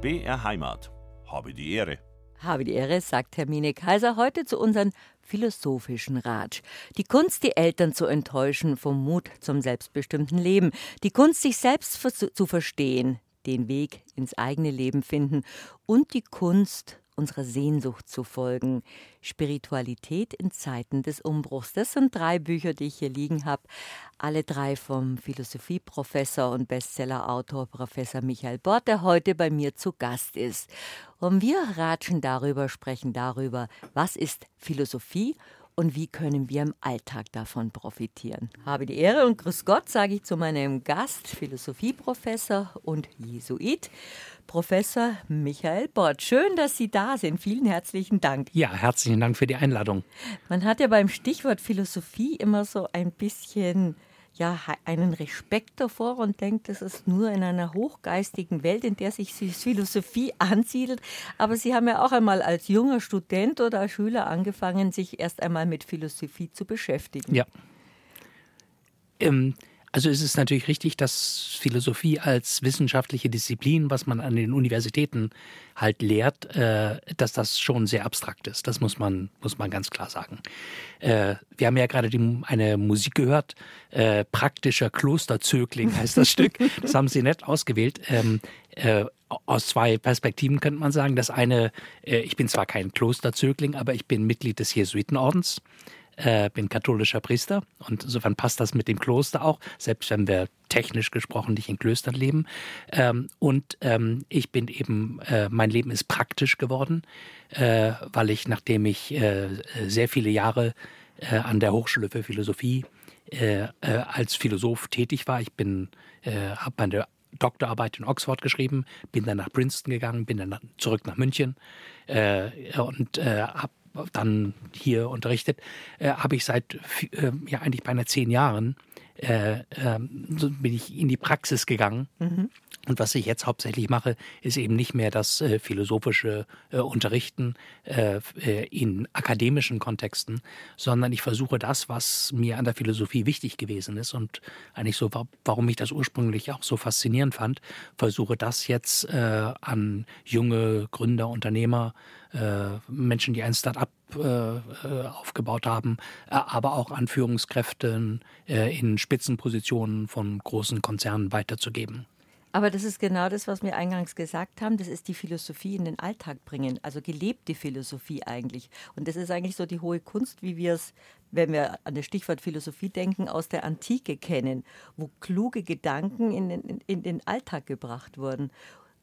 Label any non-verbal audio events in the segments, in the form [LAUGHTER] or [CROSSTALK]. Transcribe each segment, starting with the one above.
BR Heimat. Habe die Ehre. Habe die Ehre, sagt Hermine Kaiser heute zu unseren philosophischen Ratsch. Die Kunst, die Eltern zu enttäuschen, vom Mut zum selbstbestimmten Leben. Die Kunst, sich selbst zu verstehen, den Weg ins eigene Leben finden. Und die Kunst, unserer Sehnsucht zu folgen. Spiritualität in Zeiten des Umbruchs. Das sind drei Bücher, die ich hier liegen habe. Alle drei vom Philosophieprofessor und Bestsellerautor Professor Michael Bort, der heute bei mir zu Gast ist. Und wir ratschen darüber, sprechen darüber, was ist Philosophie und wie können wir im Alltag davon profitieren. Habe die Ehre und Grüß Gott sage ich zu meinem Gast, Philosophieprofessor und Jesuit, Professor Michael Bort. Schön, dass Sie da sind. Vielen herzlichen Dank. Ja, herzlichen Dank für die Einladung. Man hat ja beim Stichwort Philosophie immer so ein bisschen ja einen Respekt davor und denkt, das ist nur in einer hochgeistigen Welt, in der sich Philosophie ansiedelt. Aber Sie haben ja auch einmal als junger Student oder als Schüler angefangen, sich erst einmal mit Philosophie zu beschäftigen. Ja. Ähm, also es ist natürlich richtig, dass Philosophie als wissenschaftliche Disziplin, was man an den Universitäten halt lehrt, äh, dass das schon sehr abstrakt ist. Das muss man, muss man ganz klar sagen. Äh, wir haben ja gerade die, eine Musik gehört, äh, praktischer Klosterzögling heißt das Stück. Das haben Sie nett ausgewählt. Ähm, äh, aus zwei Perspektiven könnte man sagen. Das eine, äh, ich bin zwar kein Klosterzögling, aber ich bin Mitglied des Jesuitenordens äh, bin katholischer Priester und insofern passt das mit dem Kloster auch, selbst wenn wir technisch gesprochen nicht in Klöstern leben. Ähm, und ähm, ich bin eben, äh, mein Leben ist praktisch geworden, äh, weil ich, nachdem ich äh, sehr viele Jahre äh, an der Hochschule für Philosophie äh, als Philosoph tätig war, ich bin, habe meine Doktorarbeit in Oxford geschrieben, bin dann nach Princeton gegangen, bin dann zurück nach München und habe dann hier unterrichtet, äh, habe ich seit äh, ja eigentlich beinahe zehn Jahren äh, ähm, bin ich in die Praxis gegangen. Mhm. Und was ich jetzt hauptsächlich mache, ist eben nicht mehr das äh, philosophische äh, Unterrichten äh, äh in akademischen Kontexten, sondern ich versuche das, was mir an der Philosophie wichtig gewesen ist und eigentlich so, warum ich das ursprünglich auch so faszinierend fand, versuche das jetzt äh, an junge Gründer, Unternehmer, äh, Menschen, die ein Start-up aufgebaut haben, aber auch an Führungskräften in Spitzenpositionen von großen Konzernen weiterzugeben. Aber das ist genau das, was wir eingangs gesagt haben. Das ist die Philosophie in den Alltag bringen, also gelebte Philosophie eigentlich. Und das ist eigentlich so die hohe Kunst, wie wir es, wenn wir an das Stichwort Philosophie denken, aus der Antike kennen, wo kluge Gedanken in den, in den Alltag gebracht wurden.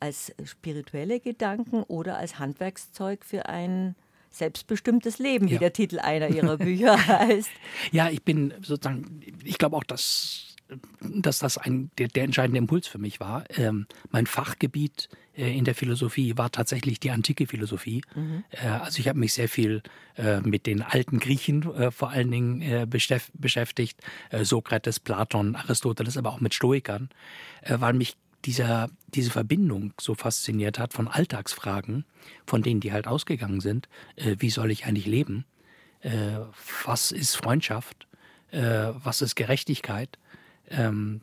Als spirituelle Gedanken oder als Handwerkszeug für ein selbstbestimmtes Leben, wie ja. der Titel einer ihrer [LAUGHS] Bücher heißt. Ja, ich bin sozusagen, ich glaube auch, dass dass das ein, der, der entscheidende Impuls für mich war. Ähm, mein Fachgebiet äh, in der Philosophie war tatsächlich die antike Philosophie. Mhm. Äh, also ich habe mich sehr viel äh, mit den alten Griechen äh, vor allen Dingen äh, beschäftigt, äh, Sokrates, Platon, Aristoteles, aber auch mit Stoikern, weil mich dieser, diese Verbindung so fasziniert hat von Alltagsfragen, von denen die halt ausgegangen sind. wie soll ich eigentlich leben? was ist Freundschaft? was ist Gerechtigkeit? Ähm,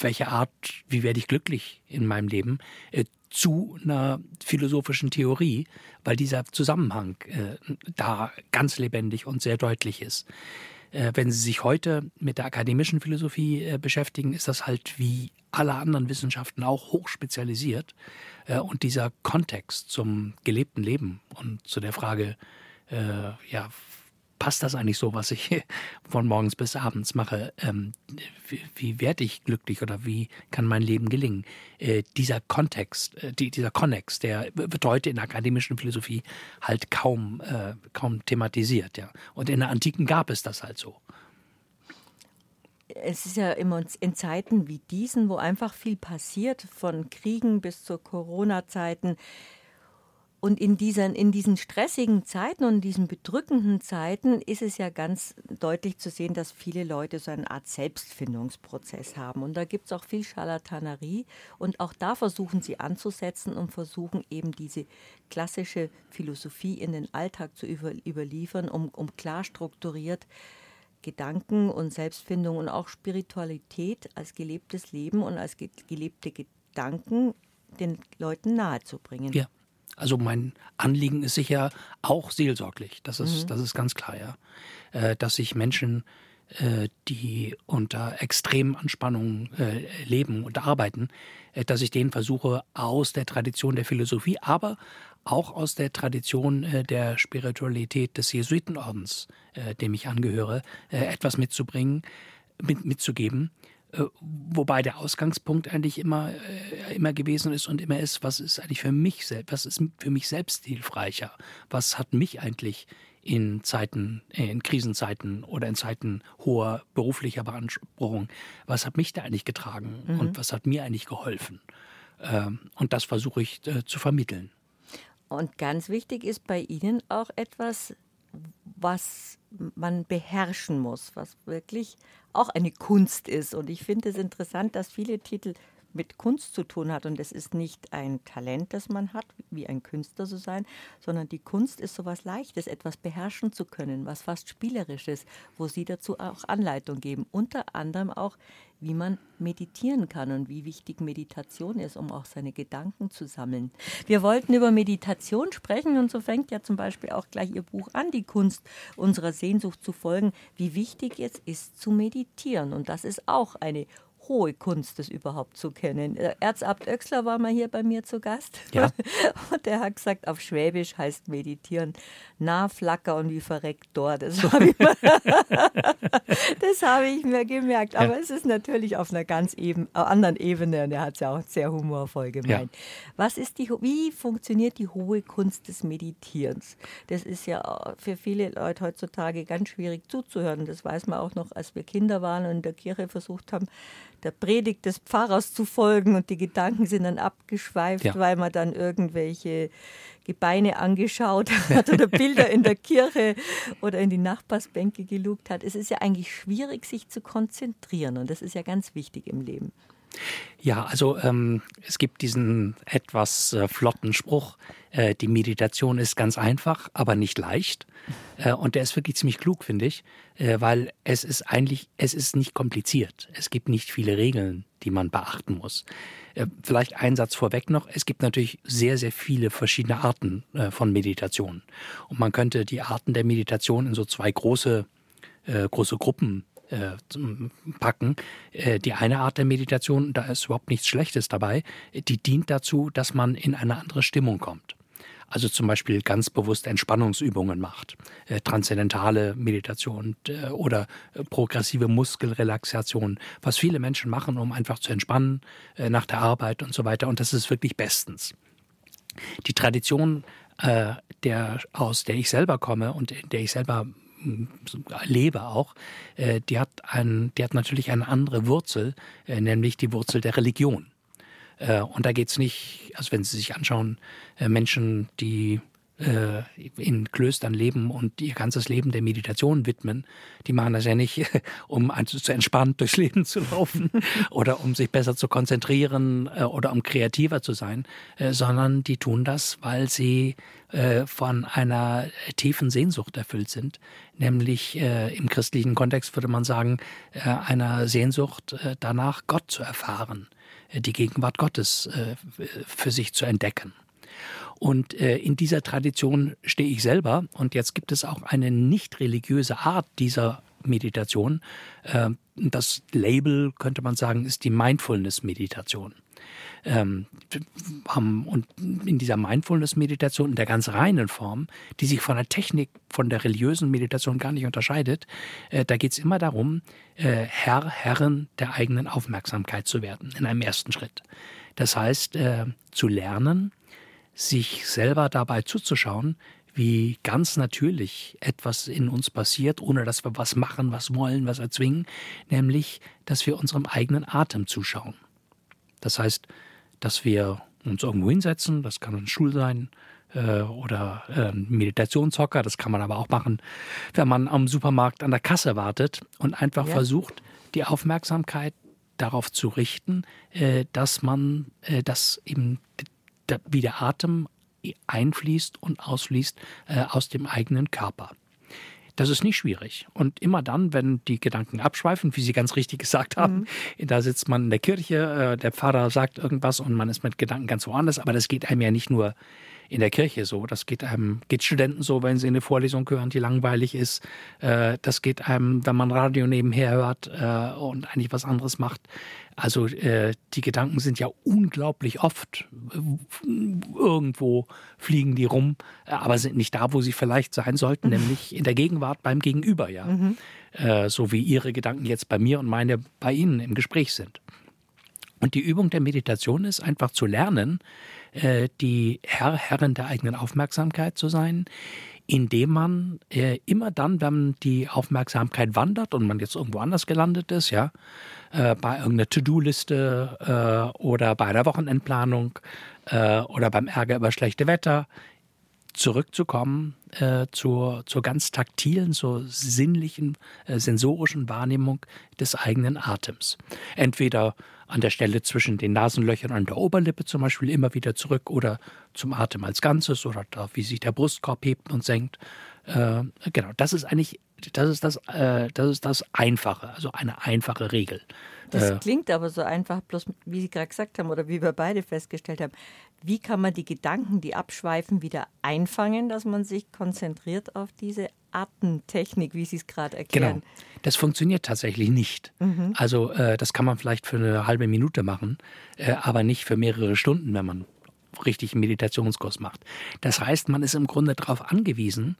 welche Art, wie werde ich glücklich in meinem Leben, äh, zu einer philosophischen Theorie, weil dieser Zusammenhang äh, da ganz lebendig und sehr deutlich ist. Äh, wenn Sie sich heute mit der akademischen Philosophie äh, beschäftigen, ist das halt wie alle anderen Wissenschaften auch hochspezialisiert. Äh, und dieser Kontext zum gelebten Leben und zu der Frage, ja, passt das eigentlich so, was ich [LAUGHS] von morgens bis abends mache? Ähm, wie, wie werde ich glücklich oder wie kann mein Leben gelingen? Äh, dieser Kontext, äh, die, dieser Konnex, der wird heute in der akademischen Philosophie halt kaum, äh, kaum thematisiert. Ja. Und in der Antiken gab es das halt so. Es ist ja immer in Zeiten wie diesen, wo einfach viel passiert, von Kriegen bis zu Corona-Zeiten, und in diesen, in diesen stressigen Zeiten und in diesen bedrückenden Zeiten ist es ja ganz deutlich zu sehen, dass viele Leute so eine Art Selbstfindungsprozess haben. Und da gibt es auch viel Scharlatanerie. Und auch da versuchen sie anzusetzen und versuchen eben diese klassische Philosophie in den Alltag zu über, überliefern, um, um klar strukturiert Gedanken und Selbstfindung und auch Spiritualität als gelebtes Leben und als gelebte Gedanken den Leuten nahezubringen. Ja. Also mein Anliegen ist sicher auch seelsorglich. Das ist, mhm. das ist ganz klar, ja. Äh, dass sich Menschen, äh, die unter extremen Anspannungen äh, leben und arbeiten, dass ich denen versuche, aus der Tradition der Philosophie, aber auch aus der Tradition der Spiritualität des Jesuitenordens, dem ich angehöre, etwas mitzubringen, mit, mitzugeben, äh, wobei der Ausgangspunkt eigentlich immer, äh, immer gewesen ist und immer ist, was ist eigentlich für mich selbst, was ist für mich selbst hilfreicher? Was hat mich eigentlich in Zeiten, äh, in Krisenzeiten oder in Zeiten hoher beruflicher Beanspruchung, was hat mich da eigentlich getragen mhm. und was hat mir eigentlich geholfen? Ähm, und das versuche ich zu vermitteln. Und ganz wichtig ist bei Ihnen auch etwas, was man beherrschen muss, was wirklich auch eine Kunst ist. Und ich finde es interessant, dass viele Titel mit Kunst zu tun hat. Und es ist nicht ein Talent, das man hat, wie ein Künstler zu sein, sondern die Kunst ist so etwas Leichtes, etwas beherrschen zu können, was fast Spielerisches, wo Sie dazu auch Anleitung geben. Unter anderem auch, wie man meditieren kann und wie wichtig Meditation ist, um auch seine Gedanken zu sammeln. Wir wollten über Meditation sprechen und so fängt ja zum Beispiel auch gleich Ihr Buch an, die Kunst unserer Sehnsucht zu folgen, wie wichtig es ist zu meditieren. Und das ist auch eine hohe Kunst, das überhaupt zu kennen. Äh, Erzabt Oechsler war mal hier bei mir zu Gast. Ja. [LAUGHS] Und der hat gesagt, auf Schwäbisch heißt meditieren, nah flacker und wie verreckt dort. Das habe ich, [LAUGHS] hab ich, mir gemerkt. Aber ja. es ist natürlich auf einer ganz eben, äh, anderen Ebene und er hat es ja auch sehr humorvoll gemeint. Ja. Was ist die, wie funktioniert die hohe Kunst des Meditierens? Das ist ja für viele Leute heutzutage ganz schwierig zuzuhören. Das weiß man auch noch, als wir Kinder waren und in der Kirche versucht haben, der Predigt des Pfarrers zu folgen und die Gedanken sind dann abgeschweift, ja. weil man dann irgendwelche Gebeine angeschaut [LAUGHS] hat oder Bilder in der Kirche oder in die Nachbarsbänke gelugt hat. Es ist ja eigentlich schwierig, sich zu konzentrieren und das ist ja ganz wichtig im Leben. Ja, also ähm, es gibt diesen etwas äh, flotten Spruch, äh, die Meditation ist ganz einfach, aber nicht leicht. Äh, und der ist wirklich ziemlich klug, finde ich, äh, weil es ist eigentlich, es ist nicht kompliziert. Es gibt nicht viele Regeln, die man beachten muss. Äh, vielleicht ein Satz vorweg noch. Es gibt natürlich sehr, sehr viele verschiedene Arten äh, von Meditation. Und man könnte die Arten der Meditation in so zwei große, große Gruppen äh, packen. Äh, die eine Art der Meditation, da ist überhaupt nichts Schlechtes dabei, die dient dazu, dass man in eine andere Stimmung kommt. Also zum Beispiel ganz bewusst Entspannungsübungen macht, äh, transzendentale Meditation äh, oder äh, progressive Muskelrelaxation, was viele Menschen machen, um einfach zu entspannen äh, nach der Arbeit und so weiter. Und das ist wirklich bestens. Die Tradition, äh, der, aus der ich selber komme und in der ich selber lebe auch, äh, die hat, ein, die hat natürlich eine andere Wurzel, nämlich die Wurzel der Religion. Äh, und da geht es nicht, also wenn Sie sich anschauen, Menschen, die äh, in Klöstern leben und ihr ganzes Leben der Meditation widmen, die machen das ja nicht, [LAUGHS] um zu entspannt [LAUGHS] durchs Leben zu laufen [LAUGHS] oder um sich besser zu konzentrieren äh, oder um kreativer zu sein, äh, sondern die tun das, weil sie von einer tiefen Sehnsucht erfüllt sind, nämlich im christlichen Kontext würde man sagen, einer Sehnsucht danach, Gott zu erfahren, die Gegenwart Gottes für sich zu entdecken. Und äh, in dieser Tradition stehe ich selber. Und jetzt gibt es auch eine nicht religiöse Art dieser Meditation. Äh, das Label, könnte man sagen, ist die Mindfulness-Meditation. Ähm, und in dieser Mindfulness-Meditation, in der ganz reinen Form, die sich von der Technik, von der religiösen Meditation gar nicht unterscheidet, äh, da geht es immer darum, äh, Herr, Herrin der eigenen Aufmerksamkeit zu werden, in einem ersten Schritt. Das heißt, äh, zu lernen, sich selber dabei zuzuschauen, wie ganz natürlich etwas in uns passiert, ohne dass wir was machen, was wollen, was erzwingen, nämlich, dass wir unserem eigenen Atem zuschauen. Das heißt, dass wir uns irgendwo hinsetzen, das kann ein Stuhl sein äh, oder äh, ein Meditationshocker, das kann man aber auch machen, wenn man am Supermarkt an der Kasse wartet und einfach ja. versucht, die Aufmerksamkeit darauf zu richten, äh, dass man, äh, dass eben wie der Atem einfließt und ausfließt äh, aus dem eigenen Körper. Das ist nicht schwierig. Und immer dann, wenn die Gedanken abschweifen, wie Sie ganz richtig gesagt haben, mhm. da sitzt man in der Kirche, äh, der Pfarrer sagt irgendwas und man ist mit Gedanken ganz woanders, aber das geht einem ja nicht nur in der Kirche so. Das geht einem, geht Studenten so, wenn sie eine Vorlesung hören, die langweilig ist. Äh, das geht einem, wenn man Radio nebenher hört äh, und eigentlich was anderes macht. Also äh, die Gedanken sind ja unglaublich oft irgendwo fliegen die rum, aber sind nicht da, wo sie vielleicht sein sollten, nämlich in der Gegenwart beim Gegenüber, ja. Mhm. so wie ihre Gedanken jetzt bei mir und meine bei Ihnen im Gespräch sind. Und die Übung der Meditation ist einfach zu lernen, die Herr, Herrin der eigenen Aufmerksamkeit zu sein, indem man äh, immer dann, wenn die Aufmerksamkeit wandert und man jetzt irgendwo anders gelandet ist, ja, äh, bei irgendeiner To-Do-Liste äh, oder bei einer Wochenendplanung äh, oder beim Ärger über schlechte Wetter, zurückzukommen äh, zur, zur ganz taktilen, zur sinnlichen, äh, sensorischen Wahrnehmung des eigenen Atems. Entweder an der Stelle zwischen den Nasenlöchern und der Oberlippe zum Beispiel immer wieder zurück oder zum Atem als Ganzes oder da, wie sich der Brustkorb hebt und senkt. Äh, genau, das ist eigentlich, das ist das, äh, das ist das Einfache, also eine einfache Regel. Das äh, klingt aber so einfach, bloß wie Sie gerade gesagt haben oder wie wir beide festgestellt haben. Wie kann man die Gedanken, die abschweifen, wieder einfangen, dass man sich konzentriert auf diese Atemtechnik, wie Sie es gerade erklären? Genau, das funktioniert tatsächlich nicht. Mhm. Also äh, das kann man vielleicht für eine halbe Minute machen, äh, aber nicht für mehrere Stunden, wenn man richtig einen Meditationskurs macht. Das heißt, man ist im Grunde darauf angewiesen,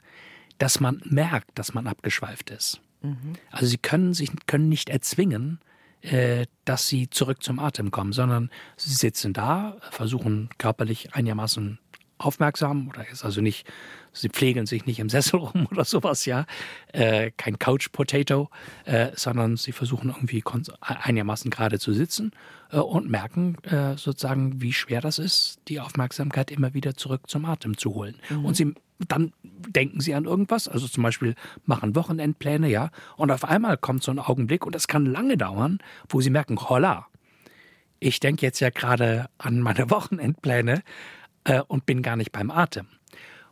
dass man merkt, dass man abgeschweift ist. Mhm. Also Sie können sich können nicht erzwingen, äh, dass sie zurück zum Atem kommen, sondern sie sitzen da, versuchen körperlich einigermaßen aufmerksam oder ist also nicht, sie pflegen sich nicht im Sessel [LAUGHS] rum oder sowas, ja, äh, kein Couch Potato, äh, sondern sie versuchen irgendwie einigermaßen gerade zu sitzen äh, und merken äh, sozusagen, wie schwer das ist, die Aufmerksamkeit immer wieder zurück zum Atem zu holen. Mhm. Und sie dann denken sie an irgendwas, also zum Beispiel machen Wochenendpläne, ja, und auf einmal kommt so ein Augenblick und das kann lange dauern, wo sie merken, holla, ich denke jetzt ja gerade an meine [LAUGHS] Wochenendpläne äh, und bin gar nicht beim Atem.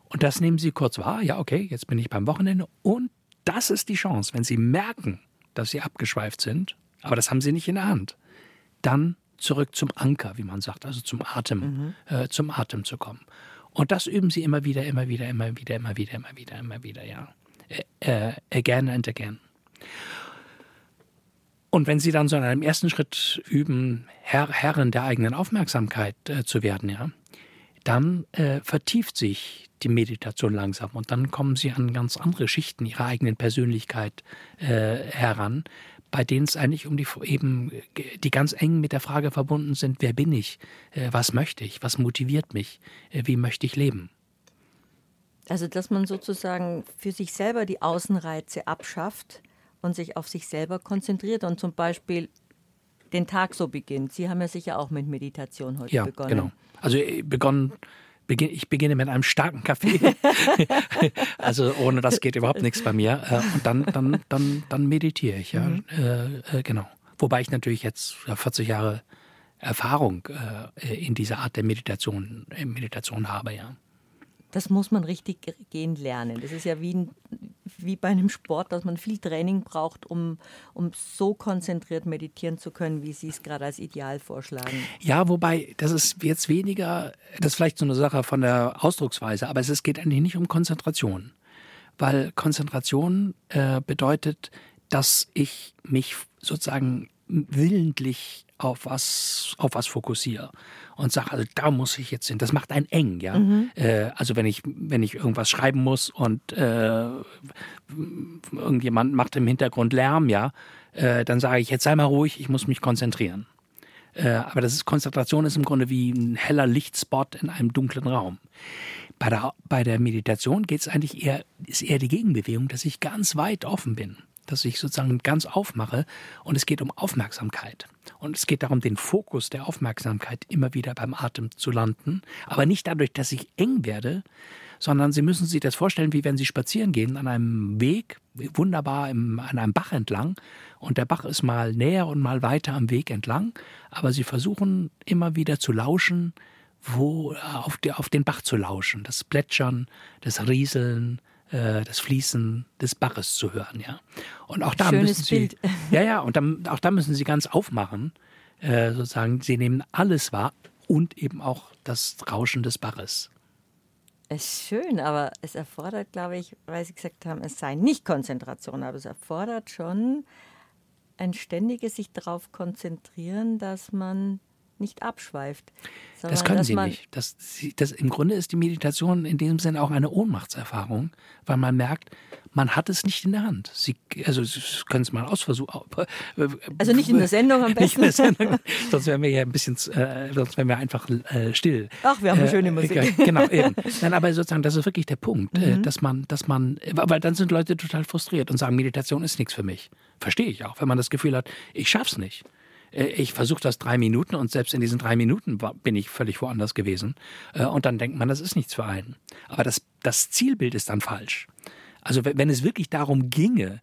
Und das nehmen sie kurz wahr, ja, okay, jetzt bin ich beim Wochenende und das ist die Chance, wenn sie merken, dass sie abgeschweift sind, aber das haben sie nicht in der Hand, dann zurück zum Anker, wie man sagt, also zum Atem, mhm. äh, zum Atem zu kommen. Und das üben sie immer wieder, immer wieder, immer wieder, immer wieder, immer wieder, immer wieder, ja. Äh, again and again. Und wenn sie dann so in einem ersten Schritt üben, Herr, Herren der eigenen Aufmerksamkeit äh, zu werden, ja, dann äh, vertieft sich die Meditation langsam und dann kommen sie an ganz andere Schichten ihrer eigenen Persönlichkeit äh, heran, bei denen es eigentlich um die eben die ganz eng mit der Frage verbunden sind, wer bin ich, äh, was möchte ich, was motiviert mich, äh, wie möchte ich leben. Also dass man sozusagen für sich selber die Außenreize abschafft und sich auf sich selber konzentriert und zum Beispiel den Tag so beginnt. Sie haben ja sicher auch mit Meditation heute ja, begonnen. Genau. Also äh, begonnen ich beginne mit einem starken Kaffee. [LAUGHS] also ohne das geht überhaupt nichts bei mir. Äh, und dann, dann, dann, dann meditiere ich, ja. Mhm. Äh, äh genau. Wobei ich natürlich jetzt 40 Jahre Erfahrung in dieser Art der Meditation, Meditation habe, ja. Das muss man richtig gehen lernen. Das ist ja wie, ein, wie bei einem Sport, dass man viel Training braucht, um, um so konzentriert meditieren zu können, wie Sie es gerade als Ideal vorschlagen. Ja, wobei, das ist jetzt weniger, das ist vielleicht so eine Sache von der Ausdrucksweise, aber es geht eigentlich nicht um Konzentration. Weil Konzentration äh, bedeutet, dass ich mich sozusagen willentlich auf was, auf was fokussiere und sage, also da muss ich jetzt hin. Das macht einen eng, ja. Mhm. Äh, also wenn ich, wenn ich irgendwas schreiben muss und äh, irgendjemand macht im Hintergrund Lärm, ja, äh, dann sage ich, jetzt sei mal ruhig, ich muss mich konzentrieren. Äh, aber das ist Konzentration ist im Grunde wie ein heller Lichtspot in einem dunklen Raum. Bei der, bei der Meditation geht es eigentlich eher, ist eher die Gegenbewegung, dass ich ganz weit offen bin dass ich sozusagen ganz aufmache und es geht um Aufmerksamkeit. Und es geht darum, den Fokus der Aufmerksamkeit immer wieder beim Atem zu landen, aber nicht dadurch, dass ich eng werde, sondern Sie müssen sich das vorstellen, wie wenn Sie spazieren gehen an einem Weg, wunderbar im, an einem Bach entlang. Und der Bach ist mal näher und mal weiter am Weg entlang, aber Sie versuchen immer wieder zu lauschen, wo auf, die, auf den Bach zu lauschen, das Plätschern, das Rieseln, äh, das Fließen des Baches zu hören, ja. Und auch da Schönes müssen Sie, Bild. [LAUGHS] ja, ja, und dann, auch da müssen Sie ganz aufmachen, äh, sozusagen. Sie nehmen alles wahr und eben auch das Rauschen des Baches. Es ist schön, aber es erfordert, glaube ich, weil Sie gesagt haben, es sei nicht Konzentration, aber es erfordert schon ein ständiges sich darauf konzentrieren, dass man nicht abschweift. Das können sie nicht. Das, das, Im Grunde ist die Meditation in diesem Sinne auch eine Ohnmachtserfahrung, weil man merkt, man hat es nicht in der Hand. Sie, also Sie können es mal ausversuchen. Also nicht in der Sendung am [LAUGHS] Nicht in der besten. Sendung, sonst wären wir ja ein bisschen, äh, sonst wären wir einfach äh, still. Ach, wir haben Äh, schöne Musik. äh, Genau, eben. [LAUGHS] Nein, aber sozusagen, das ist wirklich der Punkt, Mhm. äh, dass man, dass man, weil dann sind Leute total frustriert und sagen, Meditation ist nichts für mich. Verstehe ich auch, wenn man das Gefühl hat, ich schaff's nicht. Äh, Ich versuche das drei Minuten und selbst in diesen drei Minuten bin ich völlig woanders gewesen. Äh, Und dann denkt man, das ist nichts für einen. Aber das, das Zielbild ist dann falsch. Also wenn es wirklich darum ginge,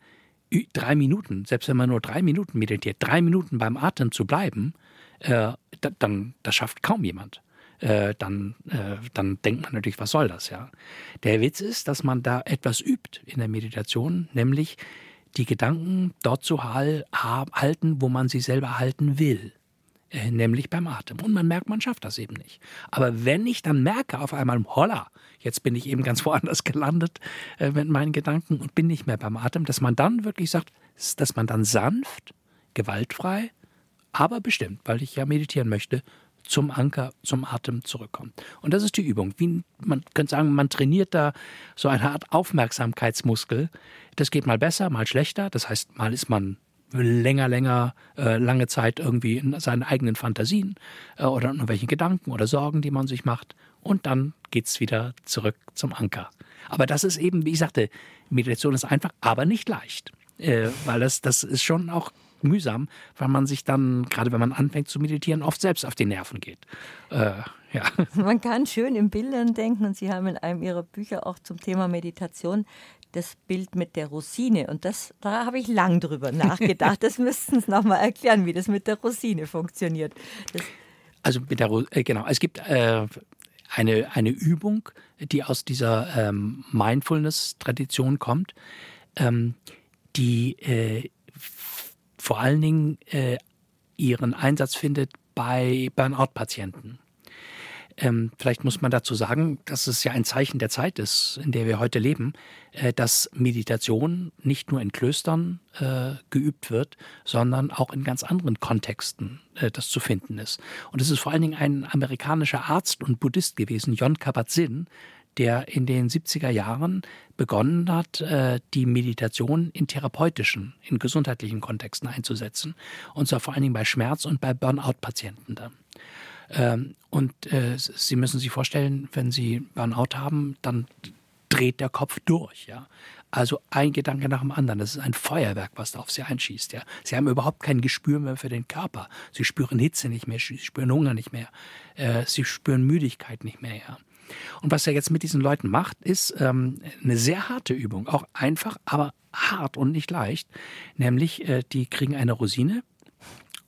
drei Minuten, selbst wenn man nur drei Minuten meditiert, drei Minuten beim Atem zu bleiben, äh, da, dann das schafft kaum jemand. Äh, dann, dann denkt man natürlich, was soll das, ja. Der Witz ist, dass man da etwas übt in der Meditation, nämlich die Gedanken dort zu hal- ha- halten, wo man sie selber halten will äh, nämlich beim Atem. Und man merkt, man schafft das eben nicht. Aber wenn ich dann merke auf einmal, holla, jetzt bin ich eben [LAUGHS] ganz woanders gelandet äh, mit meinen Gedanken und bin nicht mehr beim Atem, dass man dann wirklich sagt, dass man dann sanft, gewaltfrei, aber bestimmt, weil ich ja meditieren möchte, zum Anker, zum Atem zurückkommt. Und das ist die Übung. Wie, man könnte sagen, man trainiert da so eine Art Aufmerksamkeitsmuskel. Das geht mal besser, mal schlechter. Das heißt, mal ist man länger, länger, äh, lange Zeit irgendwie in seinen eigenen Fantasien äh, oder in irgendwelchen Gedanken oder Sorgen, die man sich macht. Und dann geht's wieder zurück zum Anker. Aber das ist eben, wie ich sagte, Meditation ist einfach, aber nicht leicht. Äh, weil das, das ist schon auch mühsam, weil man sich dann, gerade wenn man anfängt zu meditieren, oft selbst auf die Nerven geht. Äh, ja. [LAUGHS] Man kann schön in Bildern denken und Sie haben in einem Ihrer Bücher auch zum Thema Meditation das Bild mit der Rosine. Und das, da habe ich lang drüber [LAUGHS] nachgedacht. Das müssten Sie nochmal erklären, wie das mit der Rosine funktioniert. Das, Also mit der, Ro- äh, genau, es gibt äh, eine, eine Übung, die aus dieser ähm, Mindfulness-Tradition kommt, ähm, die äh, vor allen Dingen äh, ihren Einsatz findet bei Burnout-Patienten. Ähm, vielleicht muss man dazu sagen, dass es ja ein Zeichen der Zeit ist, in der wir heute leben, äh, dass Meditation nicht nur in Klöstern äh, geübt wird, sondern auch in ganz anderen Kontexten äh, das zu finden ist. Und es ist vor allen Dingen ein amerikanischer Arzt und Buddhist gewesen, Jon Kabat-Zinn, der in den 70er Jahren begonnen hat, äh, die Meditation in therapeutischen, in gesundheitlichen Kontexten einzusetzen. Und zwar vor allen Dingen bei Schmerz- und bei Burnout-Patienten dann. Ähm, und äh, Sie müssen sich vorstellen, wenn Sie Burnout haben, dann dreht der Kopf durch, ja. Also ein Gedanke nach dem anderen. Das ist ein Feuerwerk, was da auf Sie einschießt, ja. Sie haben überhaupt kein Gespür mehr für den Körper. Sie spüren Hitze nicht mehr, Sie spüren Hunger nicht mehr, äh, Sie spüren Müdigkeit nicht mehr, ja. Und was er jetzt mit diesen Leuten macht, ist ähm, eine sehr harte Übung. Auch einfach, aber hart und nicht leicht. Nämlich, äh, die kriegen eine Rosine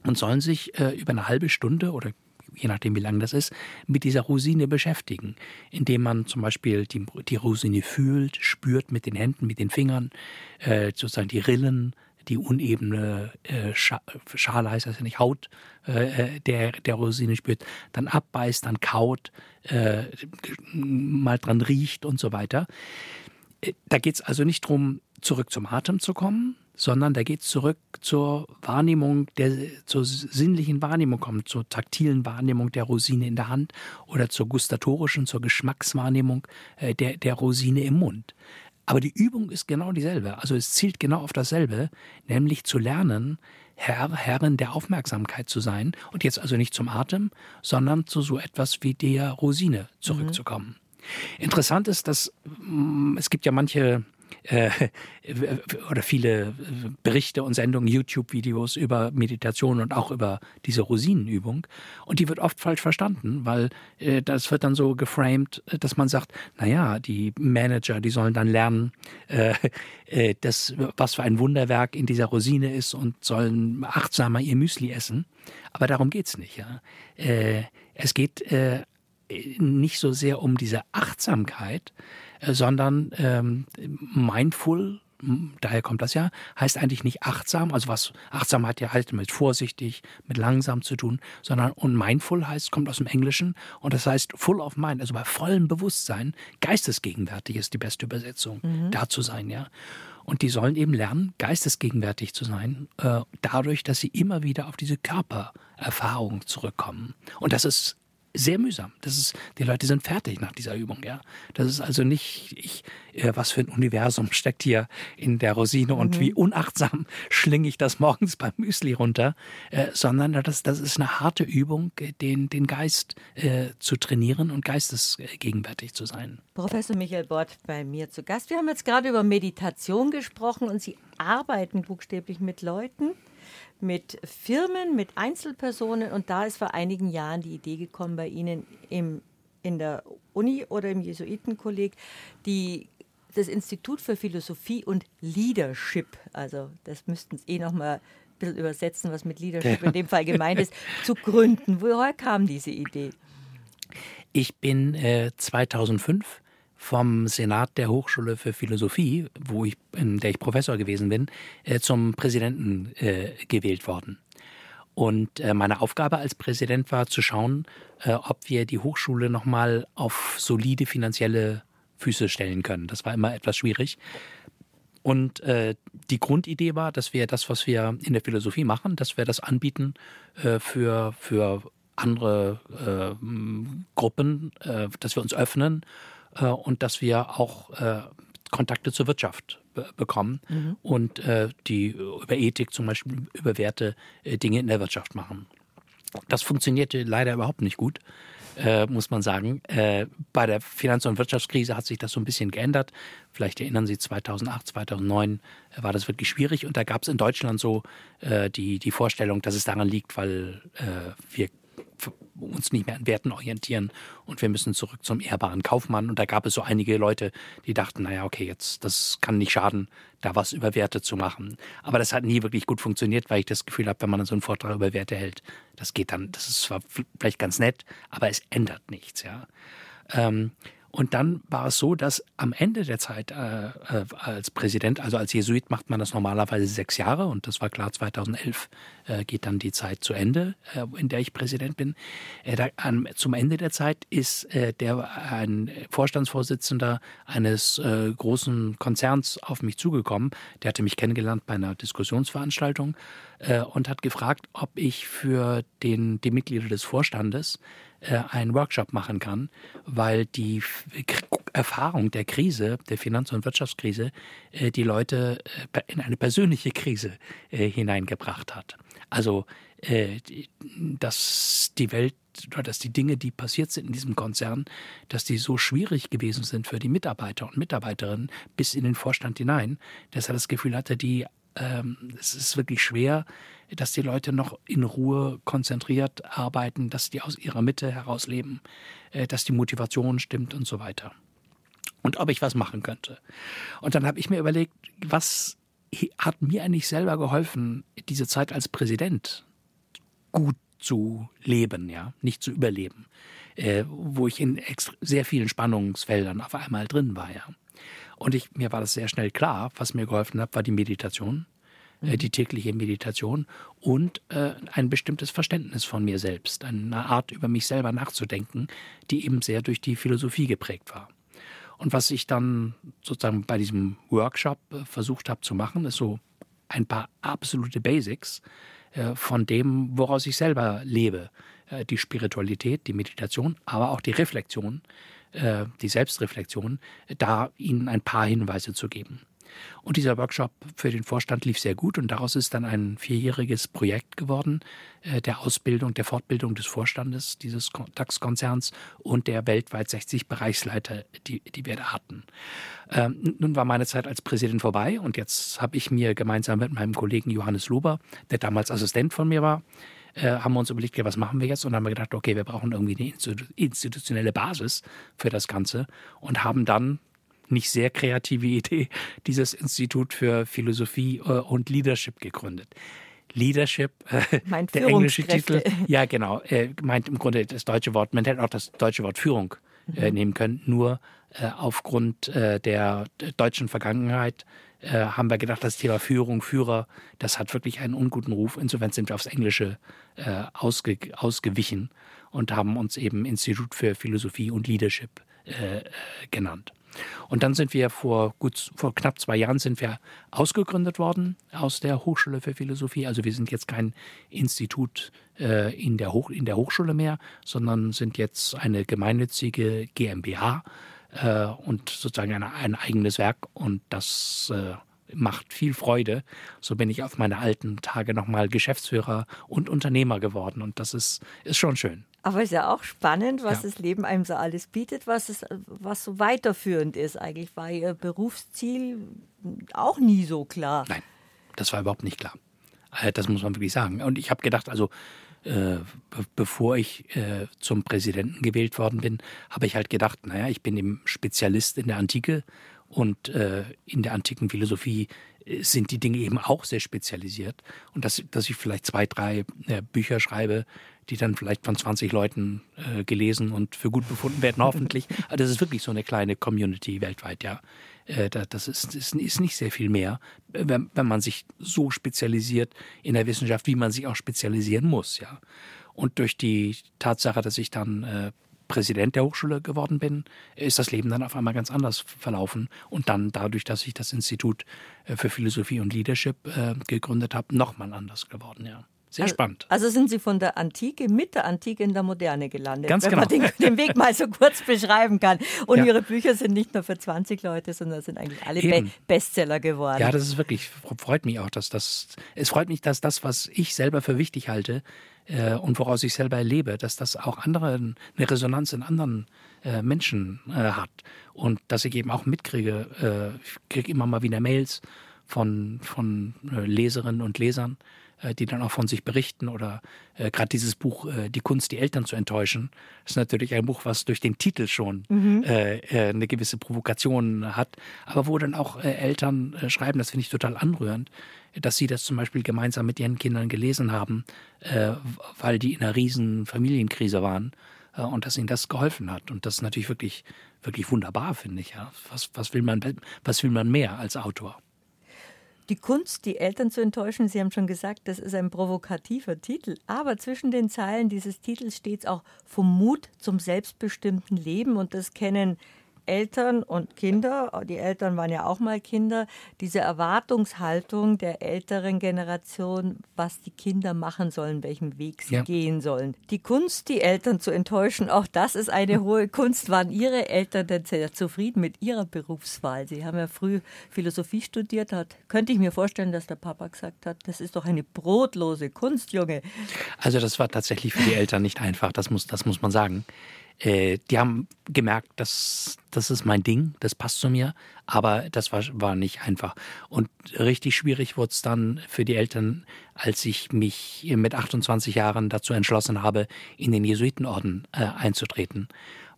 und sollen sich äh, über eine halbe Stunde oder je nachdem wie lang das ist, mit dieser Rosine beschäftigen, indem man zum Beispiel die, die Rosine fühlt, spürt mit den Händen, mit den Fingern, äh, sozusagen die Rillen, die unebene äh, Scha Schale heißt das ja nicht, Haut äh, der, der Rosine spürt, dann abbeißt, dann kaut, äh, mal dran riecht und so weiter. Äh, Da geht es also nicht darum, zurück zum Atem zu kommen, sondern da geht es zurück zur Wahrnehmung, der, zur sinnlichen Wahrnehmung kommen, zur taktilen Wahrnehmung der Rosine in der Hand oder zur gustatorischen, zur Geschmackswahrnehmung äh, der, der Rosine im Mund. Aber die Übung ist genau dieselbe. Also es zielt genau auf dasselbe, nämlich zu lernen, Herr, Herrin der Aufmerksamkeit zu sein. Und jetzt also nicht zum Atem, sondern zu so etwas wie der Rosine zurückzukommen. Interessant ist, dass mm, es gibt ja manche äh, [LAUGHS] oder viele Berichte und Sendungen, YouTube-Videos über Meditation und auch über diese Rosinenübung. Und die wird oft falsch verstanden, weil äh, das wird dann so geframed, dass man sagt, naja, die Manager, die sollen dann lernen, äh, äh, das, was für ein Wunderwerk in dieser Rosine ist und sollen achtsamer ihr Müsli essen. Aber darum geht's nicht. Ja? Äh, es geht äh, äh, nicht so sehr um diese Achtsamkeit, äh, sondern ähm, mindful daher kommt das ja, heißt eigentlich nicht achtsam, also was achtsam hat ja halt mit vorsichtig, mit langsam zu tun, sondern und mindful heißt, kommt aus dem Englischen und das heißt full of mind, also bei vollem Bewusstsein, geistesgegenwärtig ist die beste Übersetzung, mhm. da zu sein, ja. Und die sollen eben lernen, geistesgegenwärtig zu sein, äh, dadurch, dass sie immer wieder auf diese Körpererfahrung zurückkommen. Und das ist sehr mühsam. Das ist, die Leute sind fertig nach dieser Übung, ja. Das ist also nicht, ich, äh, was für ein Universum steckt hier in der Rosine mhm. und wie unachtsam schlinge ich das morgens beim Müsli runter, äh, sondern das, das ist eine harte Übung, den, den Geist äh, zu trainieren und geistesgegenwärtig zu sein. Professor Michael Bort bei mir zu Gast. Wir haben jetzt gerade über Meditation gesprochen und Sie arbeiten buchstäblich mit Leuten mit Firmen, mit Einzelpersonen. Und da ist vor einigen Jahren die Idee gekommen bei Ihnen im, in der Uni oder im Jesuitenkolleg, die das Institut für Philosophie und Leadership, also das müssten Sie eh noch mal ein bisschen übersetzen, was mit Leadership in dem Fall gemeint ist, zu gründen. Woher kam diese Idee? Ich bin äh, 2005 vom Senat der Hochschule für Philosophie, wo ich, in der ich Professor gewesen bin, äh, zum Präsidenten äh, gewählt worden. Und äh, meine Aufgabe als Präsident war zu schauen, ob wir die Hochschule nochmal auf solide finanzielle Füße stellen können. Das war immer etwas schwierig. Und die Grundidee war, dass wir das, was wir in der Philosophie machen, dass wir das anbieten für, für andere Gruppen, dass wir uns öffnen äh, und dass wir auch äh, Kontakte zur Wirtschaft bekommen mhm. und äh, die über Ethik zum Beispiel über Werte Dinge in der Wirtschaft machen. Das funktionierte leider überhaupt nicht gut. Äh, muss man sagen. Äh, bei der Finanz- und Wirtschaftskrise hat sich das so ein bisschen geändert. Vielleicht erinnern Sie, 2008, 2009 äh, war das wirklich schwierig und da gab es in Deutschland so die, die Vorstellung, dass es daran liegt, weil wir uns nicht mehr an Werten orientieren und wir müssen zurück zum ehrbaren Kaufmann. Und da gab es so einige Leute, die dachten, naja, okay, jetzt, das kann nicht schaden, da was über Werte zu machen. Aber das hat nie wirklich gut funktioniert, weil ich das Gefühl habe, wenn man so einen Vortrag über Werte hält, das geht dann, das ist zwar vielleicht ganz nett, aber es ändert nichts, ja. Ähm, und dann war es so, dass am Ende der Zeit äh, äh, als Präsident, also als Jesuit macht man das normalerweise sechs Jahre und das war klar, 2011 äh, geht dann die Zeit zu Ende, äh, in der ich Präsident bin. Äh, da, an, zum Ende der Zeit ist äh, der ein Vorstandsvorsitzender eines großen Konzerns auf mich zugekommen. Der hatte mich kennengelernt bei einer Diskussionsveranstaltung und hat gefragt, ob ich für den, die Mitglieder des Vorstandes äh, einen Workshop machen kann, weil die Erfahrung der Krise, der Finanz- und Wirtschaftskrise, äh, die Leute äh, in eine persönliche Krise hineingebracht hat. Also, dass die Welt dass die Dinge, die passiert sind in diesem Konzern, dass die so schwierig gewesen sind für die Mitarbeiter und Mitarbeiterinnen bis in den Vorstand hinein, dass er das Gefühl hatte, die ähm, es ist wirklich schwer, dass die Leute noch in Ruhe konzentriert arbeiten, dass die aus ihrer Mitte heraus leben, äh, dass die Motivation stimmt und so weiter. Und ob ich was machen könnte. Und dann habe ich mir überlegt, was hat mir eigentlich selber geholfen, diese Zeit als Präsident gut zu leben, ja, nicht zu überleben, äh, wo ich in sehr vielen Spannungsfeldern auf einmal drin war, ja. Und ich, mir war das sehr schnell klar, was mir geholfen hat, war die Meditation, äh, mhm. die tägliche Meditation und äh, ein bestimmtes Verständnis von mir selbst, eine Art über mich selber nachzudenken, die eben sehr durch die Philosophie geprägt war. Und was ich dann sozusagen bei diesem Workshop äh, versucht habe zu machen, ist so ein paar absolute Basics äh, von dem, woraus ich selber lebe. Die Spiritualität, die Meditation, aber auch die Reflexion äh, die Selbstreflexion, da ihnen ein paar Hinweise zu geben. Und dieser Workshop für den Vorstand lief sehr gut und daraus ist dann ein vierjähriges Projekt geworden, äh, der Ausbildung, der Fortbildung des Vorstandes dieses DAX-Konzerns und der weltweit 60 Bereichsleiter, die, die wir da hatten. Ähm, nun war meine Zeit als Präsident vorbei und jetzt habe ich mir gemeinsam mit meinem Kollegen Johannes Lober, der damals Assistent von mir war, äh, haben wir uns überlegt, ja, was machen wir jetzt? Und haben wir gedacht, okay, wir brauchen irgendwie eine institutionelle Basis für das Ganze und haben dann nicht sehr kreative Idee, [LAUGHS] dieses Institut für Philosophie äh, und Leadership gegründet. Leadership, äh, der englische. Titel. Ja, genau. Äh, meint im Grunde das deutsche Wort, man hätte auch das deutsche Wort Führung äh, nehmen können. Nur äh, aufgrund äh, der deutschen Vergangenheit äh, haben wir gedacht, das Thema Führung, Führer, das hat wirklich einen unguten Ruf. Insofern sind wir aufs Englische äh, ausge, ausgewichen und haben uns eben Institut für Philosophie und Leadership äh, äh, genannt. Und dann sind wir vor gut vor knapp zwei Jahren sind wir ausgegründet worden aus der Hochschule für Philosophie. Also wir sind jetzt kein Institut äh, in, der Hoch, in der Hochschule mehr, sondern sind jetzt eine gemeinnützige GmbH äh, und sozusagen ein, ein eigenes Werk. Und das äh, macht viel Freude. So bin ich auf meine alten Tage nochmal Geschäftsführer und Unternehmer geworden. Und das ist, ist schon schön. Aber es ist ja auch spannend, was Ja. das Leben einem so alles bietet, was, es, was so weiterführend ist. Eigentlich war Ihr Berufsziel auch nie so klar. Nein, das war überhaupt nicht klar. Äh, Das muss man wirklich sagen. Und ich habe gedacht, also äh, be bevor ich äh, zum Präsidenten gewählt worden bin, habe ich halt gedacht, naja, ich bin eben Spezialist in der Antike und äh, in der antiken Philosophie äh, sind die Dinge eben auch sehr spezialisiert. Und dass, dass ich vielleicht zwei, drei äh, Bücher schreibe, die dann vielleicht von 20 Leuten äh, gelesen und für gut befunden werden, hoffentlich. Aber das ist wirklich so eine kleine Community weltweit, ja. Äh, da- das ist, ist, ist nicht sehr viel mehr, wenn, wenn man sich so spezialisiert in der Wissenschaft, wie man sich auch spezialisieren muss, ja. Und durch die Tatsache, dass ich dann äh, Präsident der Hochschule geworden bin, ist das Leben dann auf einmal ganz anders verlaufen. Und dann dadurch, dass ich das Institut äh, für Philosophie und Leadership äh, gegründet habe, nochmal anders geworden, ja. Sehr spannend. Also sind Sie von der Antike mit der Antike in der Moderne gelandet, Ganz wenn man genau. den, den Weg mal so kurz beschreiben kann. Und Ja. Ihre Bücher sind nicht nur für 20 Leute, sondern sind eigentlich alle Be. Bestseller geworden. Ja, das ist wirklich, freut mich auch, dass das, es freut mich, dass das, was ich selber für wichtig halte äh, und woraus ich selber erlebe, dass das auch andere, eine Resonanz in anderen äh, Menschen äh, hat. Und dass ich eben auch mitkriege, äh, ich kriege immer mal wieder Mails von, von äh, Leserinnen und Lesern, die dann auch von sich berichten oder äh, gerade dieses Buch äh, Die Kunst, die Eltern zu enttäuschen, ist natürlich ein Buch, was durch den Titel schon äh, äh, eine gewisse Provokation hat, aber wo dann auch äh, Eltern äh, schreiben, das finde ich total anrührend, dass sie das zum Beispiel gemeinsam mit ihren Kindern gelesen haben, äh, weil die in einer riesen Familienkrise waren äh, und dass ihnen das geholfen hat. Und das ist natürlich wirklich, wirklich wunderbar, finde ich. Ja. Was, was, will man, was will man mehr als Autor? Die Kunst, die Eltern zu enttäuschen, Sie haben schon gesagt, das ist ein provokativer Titel. Aber zwischen den Zeilen dieses Titels steht es auch vom Mut zum selbstbestimmten Leben. Und das kennen Eltern und Kinder. Die Eltern waren ja auch mal Kinder. Diese Erwartungshaltung der älteren Generation, was die Kinder machen sollen, welchen Weg sie Ja. gehen sollen. Die Kunst, die Eltern zu enttäuschen, auch das ist eine hohe Kunst. Waren Ihre Eltern denn sehr zufrieden mit Ihrer Berufswahl? Sie haben ja früh Philosophie studiert. Hat, könnte ich mir vorstellen, dass der Papa gesagt hat, das ist doch eine brotlose Kunst, Junge. Also das war tatsächlich für die Eltern nicht einfach, das muss, das muss man sagen. Äh, die haben gemerkt, dass das ist mein Ding, das passt zu mir, aber das war, war nicht einfach. Und richtig schwierig wurde es dann für die Eltern, als ich mich mit 28 Jahren dazu entschlossen habe, in den Jesuitenorden äh, einzutreten.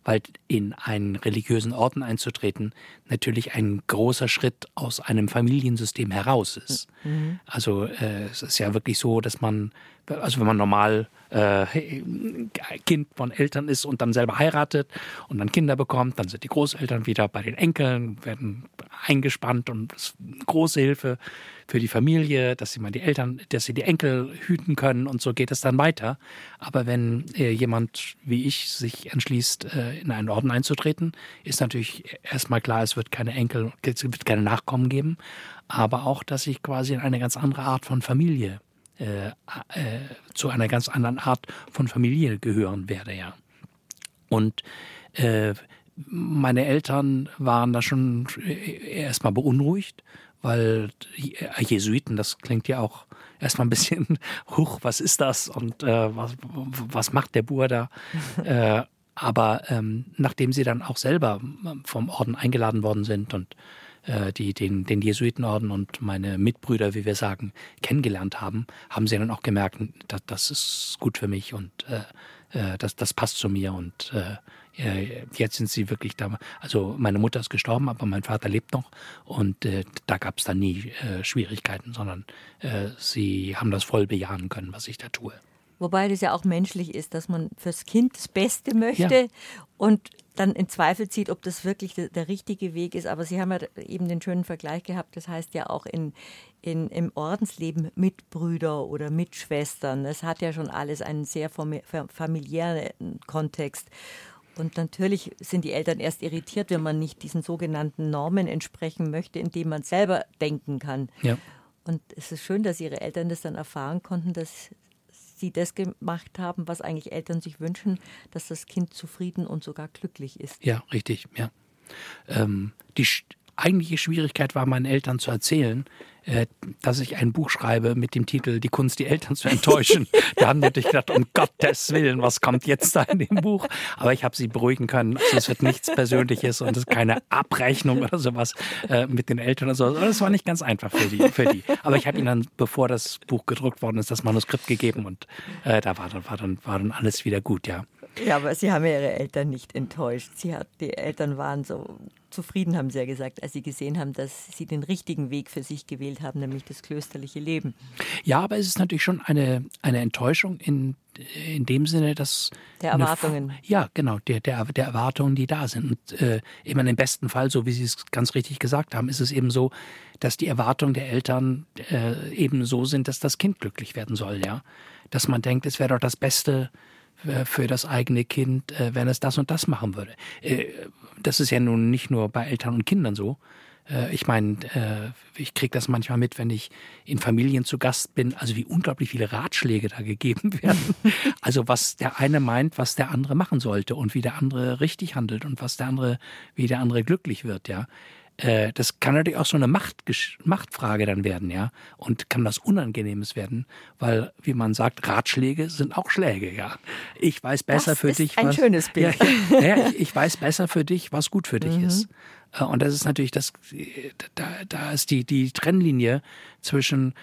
Weil in einen religiösen Orden einzutreten natürlich ein großer Schritt aus einem Familiensystem heraus ist. Also äh, es ist ja wirklich so, dass man, also wenn man normal äh, Kind von Eltern ist und dann selber heiratet und dann Kinder bekommt, dann sind die Großeltern wieder bei den Enkeln, werden eingespannt und das ist eine große Hilfe für die Familie, dass sie mal die Eltern, dass sie die Enkel hüten können und so geht es dann weiter. Aber wenn äh, jemand wie ich sich entschließt, äh, in einen Orden einzutreten, ist natürlich erstmal klar, es wird keine Enkel, es wird keine Nachkommen geben, aber auch, dass ich quasi in eine ganz andere Art von Familie äh, äh, zu einer ganz anderen Art von Familie gehören werde, ja. Und äh, meine Eltern waren da schon erstmal beunruhigt, weil Jesuiten, das klingt ja auch erstmal ein bisschen, [LAUGHS] huch, was ist das und äh, was, was macht der Bur da? [LAUGHS] äh, aber ähm, nachdem sie dann auch selber vom Orden eingeladen worden sind und äh, die den, den Jesuitenorden und meine Mitbrüder, wie wir sagen, kennengelernt haben, haben sie dann auch gemerkt, dass, das ist gut für mich und äh, äh, das, das passt zu mir und äh, jetzt sind sie wirklich da. Also meine Mutter ist gestorben, aber mein Vater lebt noch und äh, da gab es dann nie äh, Schwierigkeiten, sondern äh, sie haben das voll bejahen können, was ich da tue. Wobei das ja auch menschlich ist, dass man fürs Kind das Beste möchte ja. Und dann in Zweifel zieht, ob das wirklich der, der, richtige Weg ist. Aber Sie haben ja eben den schönen Vergleich gehabt, das heißt ja auch in, in, im Ordensleben Mitbrüder oder Mitschwestern. Das hat ja schon alles einen sehr familiären Kontext. Und natürlich sind die Eltern erst irritiert, wenn man nicht diesen sogenannten Normen entsprechen möchte, indem man selber denken kann. Ja. Und es ist schön, dass Ihre Eltern das dann erfahren konnten, dass Sie das gemacht haben, was eigentlich Eltern sich wünschen, dass das Kind zufrieden und sogar glücklich ist. Ja, richtig, ja. Ähm, die eigentliche Schwierigkeit war, meinen Eltern zu erzählen, äh, dass ich ein Buch schreibe mit dem Titel Die Kunst, die Eltern zu enttäuschen. da haben natürlich gedacht, um Gottes Willen, was kommt jetzt da in dem Buch? Aber ich habe sie beruhigen können. Also es wird nichts Persönliches und es ist keine Abrechnung oder sowas äh, mit den Eltern oder so. Das war nicht ganz einfach für die. Für die. Aber ich habe ihnen dann, bevor das Buch gedruckt worden ist, das Manuskript gegeben und äh, da war dann, war, dann, war dann alles wieder gut, ja. Ja, aber Sie haben ja Ihre Eltern nicht enttäuscht. Sie hat, die Eltern waren so zufrieden, haben Sie ja gesagt, als Sie gesehen haben, dass Sie den richtigen Weg für sich gewählt haben, nämlich das klösterliche Leben. Ja, aber es ist natürlich schon eine, eine Enttäuschung in, in dem Sinne, dass. Der Erwartungen. Eine, ja, genau, der, der, der Erwartungen, die da sind. Und äh, immer im besten Fall, so wie Sie es ganz richtig gesagt haben, ist es eben so, dass die Erwartungen der Eltern äh, eben so sind, dass das Kind glücklich werden soll, ja. Dass man denkt, es wäre doch das Beste äh, für das eigene Kind, äh, wenn es das und das machen würde. Äh, das ist ja nun nicht nur bei Eltern und Kindern so. Ich meine, ich kriege das manchmal mit, wenn ich in Familien zu Gast bin, also wie unglaublich viele Ratschläge da gegeben [LAUGHS] werden. Also was der eine meint, was der andere machen sollte und wie der andere richtig handelt und was der andere, wie der andere glücklich wird, ja. Äh, das kann natürlich auch so eine Macht, Machtfrage dann werden, ja. Und kann was Unangenehmes werden, weil, wie man sagt, Ratschläge sind auch Schläge, ja. Ich weiß besser das für ist dich. Ein was, schönes Bild. Ja, ja, ich, ich, weiß besser für dich, was gut für dich mhm. ist. Äh, und das ist natürlich das, da, da ist die, die Trennlinie zwischen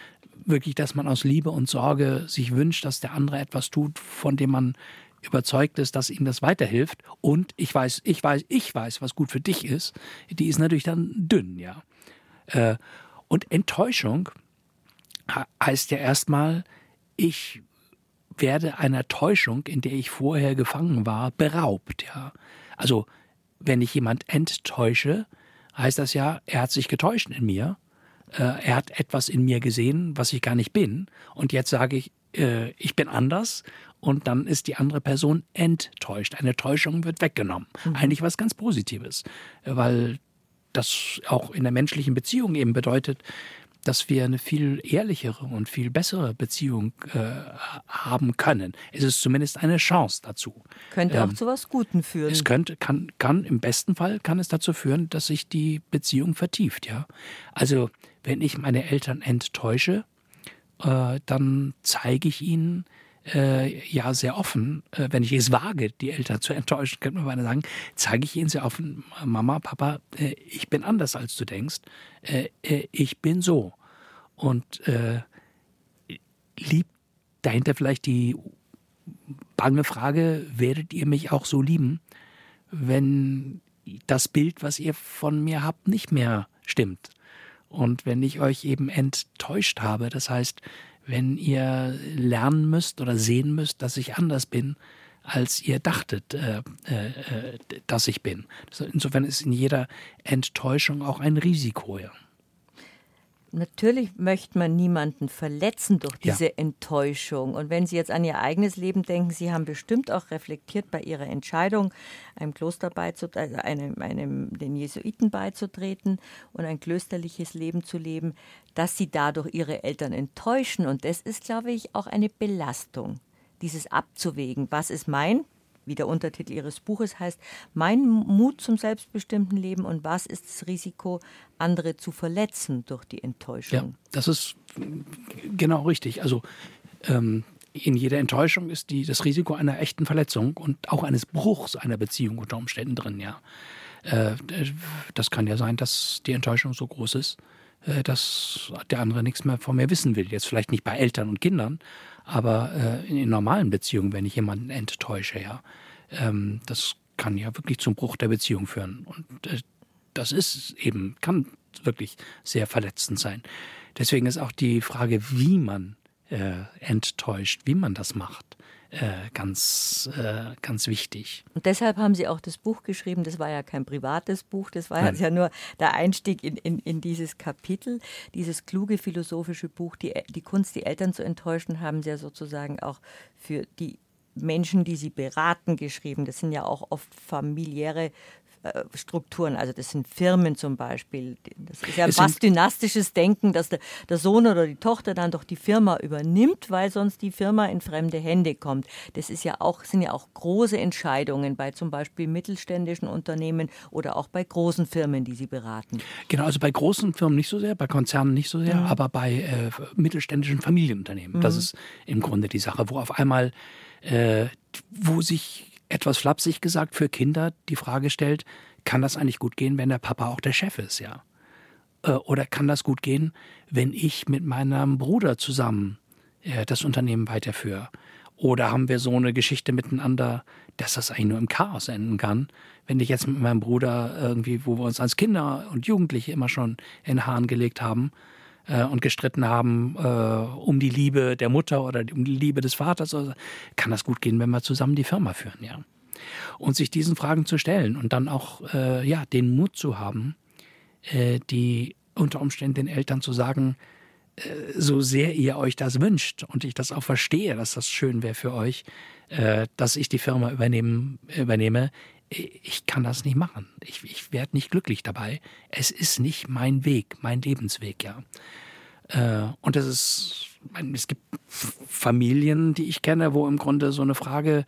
wirklich, dass man aus Liebe und Sorge sich wünscht, dass der andere etwas tut, von dem man überzeugt ist, dass ihm das weiterhilft und ich weiß, ich weiß, ich weiß, was gut für dich ist, die ist natürlich dann dünn, ja. Äh, und Enttäuschung heißt ja erstmal, ich werde einer Täuschung, in der ich vorher gefangen war, beraubt, ja. Also, wenn ich jemand enttäusche, heißt das ja, er hat sich getäuscht in mir. Äh, er hat etwas in mir gesehen, was ich gar nicht bin. Und jetzt sage ich, äh, ich bin anders und dann ist die andere Person enttäuscht. Eine Täuschung wird weggenommen. Mhm. Eigentlich was ganz Positives, weil das auch in der menschlichen Beziehung eben bedeutet, dass wir eine viel ehrlichere und viel bessere Beziehung äh, haben können. Es ist zumindest eine Chance dazu. Könnte ähm, auch zu was Guten führen. Es könnte, kann, kann, im besten Fall kann es dazu führen, dass sich die Beziehung vertieft, ja. Also, wenn ich meine Eltern enttäusche, äh, dann zeige ich ihnen, äh, ja sehr offen, äh, wenn ich es wage, die Eltern zu enttäuschen, könnte man beinahe sagen, zeige ich ihnen sehr offen, Mama, Papa, äh, ich bin anders, als du denkst. Äh, äh, ich bin so. Und äh, liebt dahinter vielleicht die bange Frage, werdet ihr mich auch so lieben, wenn das Bild, was ihr von mir habt, nicht mehr stimmt? Und wenn ich euch eben enttäuscht habe, das heißt, wenn ihr lernen müsst oder sehen müsst, dass ich anders bin, als ihr dachtet, äh, äh, dass ich bin. Insofern ist in jeder Enttäuschung auch ein Risiko. Ja natürlich möchte man niemanden verletzen durch diese ja. Enttäuschung. Und wenn Sie jetzt an Ihr eigenes Leben denken, Sie haben bestimmt auch reflektiert bei Ihrer Entscheidung, einem Kloster beizutreten, also einem, einem, den Jesuiten beizutreten und ein klösterliches Leben zu leben, dass Sie dadurch Ihre Eltern enttäuschen. Und das ist, glaube ich, auch eine Belastung, dieses abzuwägen. Was ist mein wie der Untertitel Ihres Buches heißt, mein Mut zum selbstbestimmten Leben und was ist das Risiko, andere zu verletzen durch die Enttäuschung? Ja, das ist genau richtig. Also ähm, in jeder Enttäuschung ist die, das Risiko einer echten Verletzung und auch eines Bruchs einer Beziehung unter Umständen drin, ja. Äh, das kann ja sein, dass die Enttäuschung so groß ist, äh, dass der andere nichts mehr von mir wissen will. Jetzt vielleicht nicht bei Eltern und Kindern, aber äh, in normalen Beziehungen, wenn ich jemanden enttäusche, ja. Ähm, das kann ja wirklich zum Bruch der Beziehung führen. Und äh, das ist eben, kann wirklich sehr verletzend sein. Deswegen ist auch die Frage, wie man äh, enttäuscht, wie man das macht, äh, ganz, äh, ganz wichtig. Und deshalb haben Sie auch das Buch geschrieben. Das war ja kein privates Buch, das war Nein. ja nur der Einstieg in, in, in dieses Kapitel. Dieses kluge philosophische Buch, die, die Kunst, die Eltern zu enttäuschen, haben Sie ja sozusagen auch für die Menschen, die sie beraten, geschrieben. Das sind ja auch oft familiäre äh, Strukturen, also das sind Firmen zum Beispiel. Das ist ja es fast dynastisches Denken, dass der, der, Sohn oder die Tochter dann doch die Firma übernimmt, weil sonst die Firma in fremde Hände kommt. Das ist ja auch, sind ja auch große Entscheidungen bei zum Beispiel mittelständischen Unternehmen oder auch bei großen Firmen, die Sie beraten. Genau, also bei großen Firmen nicht so sehr, bei Konzernen nicht so sehr, mhm. aber bei äh, mittelständischen Familienunternehmen. Mhm. Das ist im Grunde die Sache, wo auf einmal, äh, wo sich etwas flapsig gesagt für Kinder die Frage stellt, kann das eigentlich gut gehen, wenn der Papa auch der Chef ist, ja? Äh, oder kann das gut gehen, wenn ich mit meinem Bruder zusammen äh, das Unternehmen weiterführe? Oder haben wir so eine Geschichte miteinander, dass das eigentlich nur im Chaos enden kann? Wenn ich jetzt mit meinem Bruder irgendwie, wo wir uns als Kinder und Jugendliche immer schon in Haaren gelegt haben äh, und gestritten haben äh, um die Liebe der Mutter oder um die Liebe des Vaters, kann das gut gehen, wenn wir zusammen die Firma führen, ja. Und sich diesen Fragen zu stellen und dann auch äh, ja, den Mut zu haben, äh, die unter Umständen den Eltern zu sagen, äh, so sehr ihr euch das wünscht und ich das auch verstehe, dass das schön wäre für euch, dass ich die Firma übernehmen, übernehme, ich kann das nicht machen. Ich, ich werde nicht glücklich dabei. Es ist nicht mein Weg, mein Lebensweg, ja. Äh, und es ist, es gibt Familien, die ich kenne, wo im Grunde so eine Frage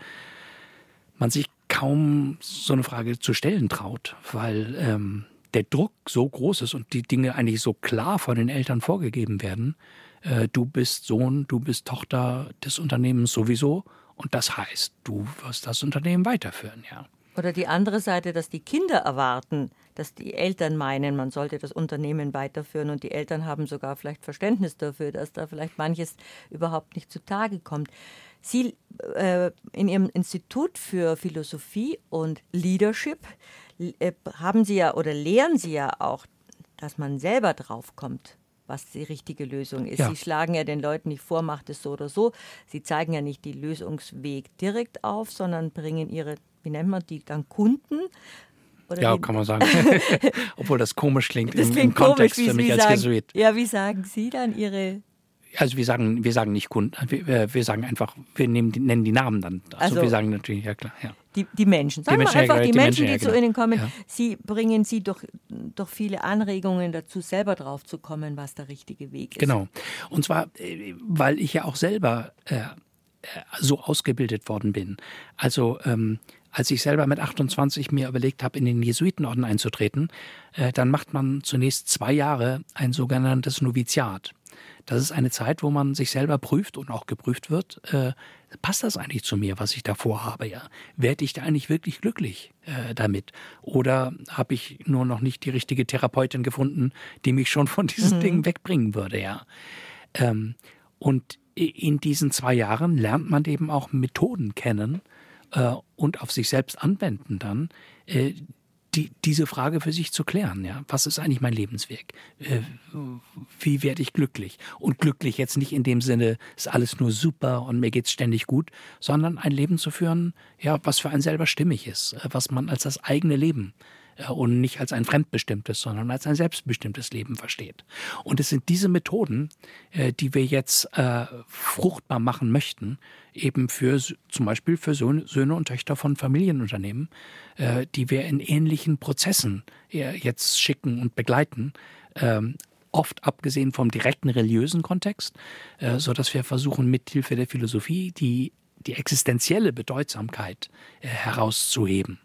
man sich kaum so eine Frage zu stellen traut, weil ähm, der Druck so groß ist und die Dinge eigentlich so klar von den Eltern vorgegeben werden. Äh, du bist Sohn, du bist Tochter des Unternehmens sowieso und das heißt, du wirst das Unternehmen weiterführen, ja. Oder die andere Seite, dass die Kinder erwarten, dass die Eltern meinen, man sollte das Unternehmen weiterführen und die Eltern haben sogar vielleicht Verständnis dafür, dass da vielleicht manches überhaupt nicht zutage kommt. Sie äh, in Ihrem Institut für Philosophie und Leadership äh, haben Sie ja oder lehren Sie ja auch, dass man selber draufkommt, was die richtige Lösung ist. Ja. Sie schlagen ja den Leuten nicht vor, macht es so oder so. Sie zeigen ja nicht den Lösungsweg direkt auf, sondern bringen ihre, wie nennt man die, dann Kunden oder ja, kann man sagen. [LAUGHS] [LAUGHS] Obwohl das komisch klingt das im, klingt im Kontext komisch, für mich als sagen, Jesuit. Ja, wie sagen Sie dann Ihre also wir sagen, wir sagen nicht Kunden, wir, wir sagen einfach, wir nehmen, nennen die Namen dann. Also, also wir sagen natürlich, ja klar, ja. Die, die Menschen. Sagen die wir Menschen, einfach die, die Menschen, die zu genau. Ihnen kommen. Ja. Sie bringen Sie doch, doch viele Anregungen dazu, selber drauf zu kommen, was der richtige Weg ist. Genau. Und zwar, äh, weil ich ja auch selber äh, äh, so ausgebildet worden bin. Also ähm, als ich selber mit 28 mir überlegt habe, in den Jesuitenorden einzutreten, äh, dann macht man zunächst zwei Jahre ein sogenanntes Noviziat. Das ist eine Zeit, wo man sich selber prüft und auch geprüft wird. Äh, passt das eigentlich zu mir, was ich da vorhabe? Ja, werde ich da eigentlich wirklich glücklich äh, damit? Oder habe ich nur noch nicht die richtige Therapeutin gefunden, die mich schon von diesen mhm. Dingen wegbringen würde? Ja. Ähm, und in diesen zwei Jahren lernt man eben auch Methoden kennen äh, und auf sich selbst anwenden dann, äh, die, diese Frage für sich zu klären. Ja? Was ist eigentlich mein Lebensweg? Äh, wie werde ich glücklich? Und glücklich jetzt nicht in dem Sinne, ist alles nur super und mir geht's ständig gut, sondern ein Leben zu führen, ja, was für einen selber stimmig ist, äh, was man als das eigene Leben äh, und nicht als ein fremdbestimmtes, sondern als ein selbstbestimmtes Leben versteht. Und es sind diese Methoden, äh, die wir jetzt äh, fruchtbar machen möchten, eben für zum Beispiel für Söhne und Töchter von Familienunternehmen, die wir in ähnlichen Prozessen jetzt schicken und begleiten ähm, oft abgesehen vom direkten religiösen Kontext, so dass wir versuchen, mithilfe der Philosophie die, die existenzielle Bedeutsamkeit herauszuheben.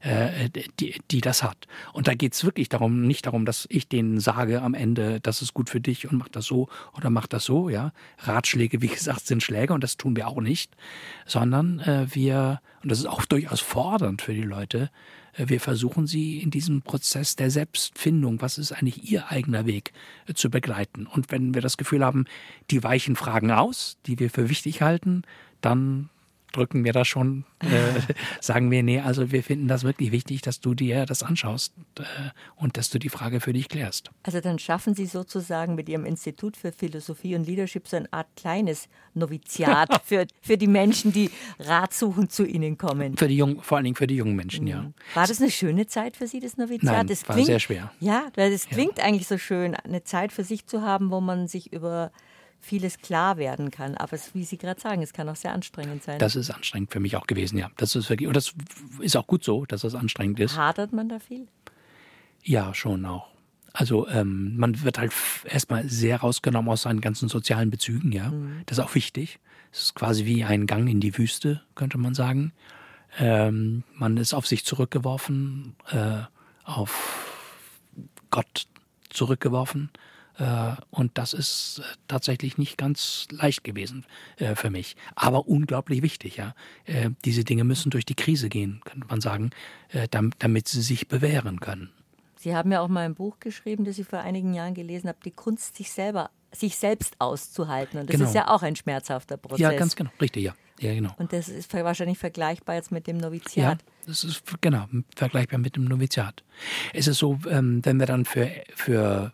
Äh, die, die das hat. Und da geht es wirklich darum, nicht darum, dass ich denen sage am Ende, das ist gut für dich und mach das so oder mach das so, ja. Ratschläge, wie [LAUGHS] gesagt, sind Schläge und das tun wir auch nicht, sondern äh, wir, und das ist auch [LAUGHS] durchaus fordernd für die Leute, Äh, wir versuchen sie in diesem Prozess der Selbstfindung, was ist eigentlich ihr eigener Weg, äh, zu begleiten. Und wenn wir das Gefühl haben, die weichen Fragen aus, die wir für wichtig halten, dann drücken wir das schon, äh, [LAUGHS] sagen wir, nee, also wir finden das wirklich wichtig, dass du dir das anschaust äh, und dass du die Frage für dich klärst. Also dann schaffen Sie sozusagen mit Ihrem Institut für Philosophie und Leadership so eine Art kleines Noviziat [LAUGHS] für, für die Menschen, die ratsuchend zu Ihnen kommen. Für die jungen, vor allen Dingen für die jungen Menschen, mhm. ja. War das eine schöne Zeit für Sie, das Noviziat? Nein, das war sehr schwer. Ja, weil es klingt ja. eigentlich so schön, eine Zeit für sich zu haben, wo man sich über vieles klar werden kann. Aber es, wie Sie gerade sagen, es kann auch sehr anstrengend sein. Das ist anstrengend für mich auch gewesen, ja. Das ist wirklich, und das ist auch gut so, dass das anstrengend ist. Hadert man da viel? Ja, schon auch. Also ähm, man wird halt erstmal sehr rausgenommen aus seinen ganzen sozialen Bezügen, ja. Mhm. Das ist auch wichtig. Es ist quasi wie ein Gang in die Wüste, könnte man sagen. Ähm, man ist auf sich zurückgeworfen, äh, auf Gott zurückgeworfen. Äh, und das ist äh, tatsächlich nicht ganz leicht gewesen äh, für mich. Aber unglaublich wichtig, ja. Diese Dinge müssen durch die Krise gehen, könnte man sagen, damit sie sich bewähren können. Sie haben ja auch mal ein Buch geschrieben, das ich vor einigen Jahren gelesen habe, die Kunst, sich selber, sich selbst auszuhalten. Und das genau. ist ja auch ein schmerzhafter Prozess. Ja, ganz genau, richtig, ja. Ja, genau. Und das ist wahrscheinlich vergleichbar jetzt mit dem Noviziat. Ja, das ist genau vergleichbar mit dem Noviziat. Es ist so, ähm, wenn wir dann für, für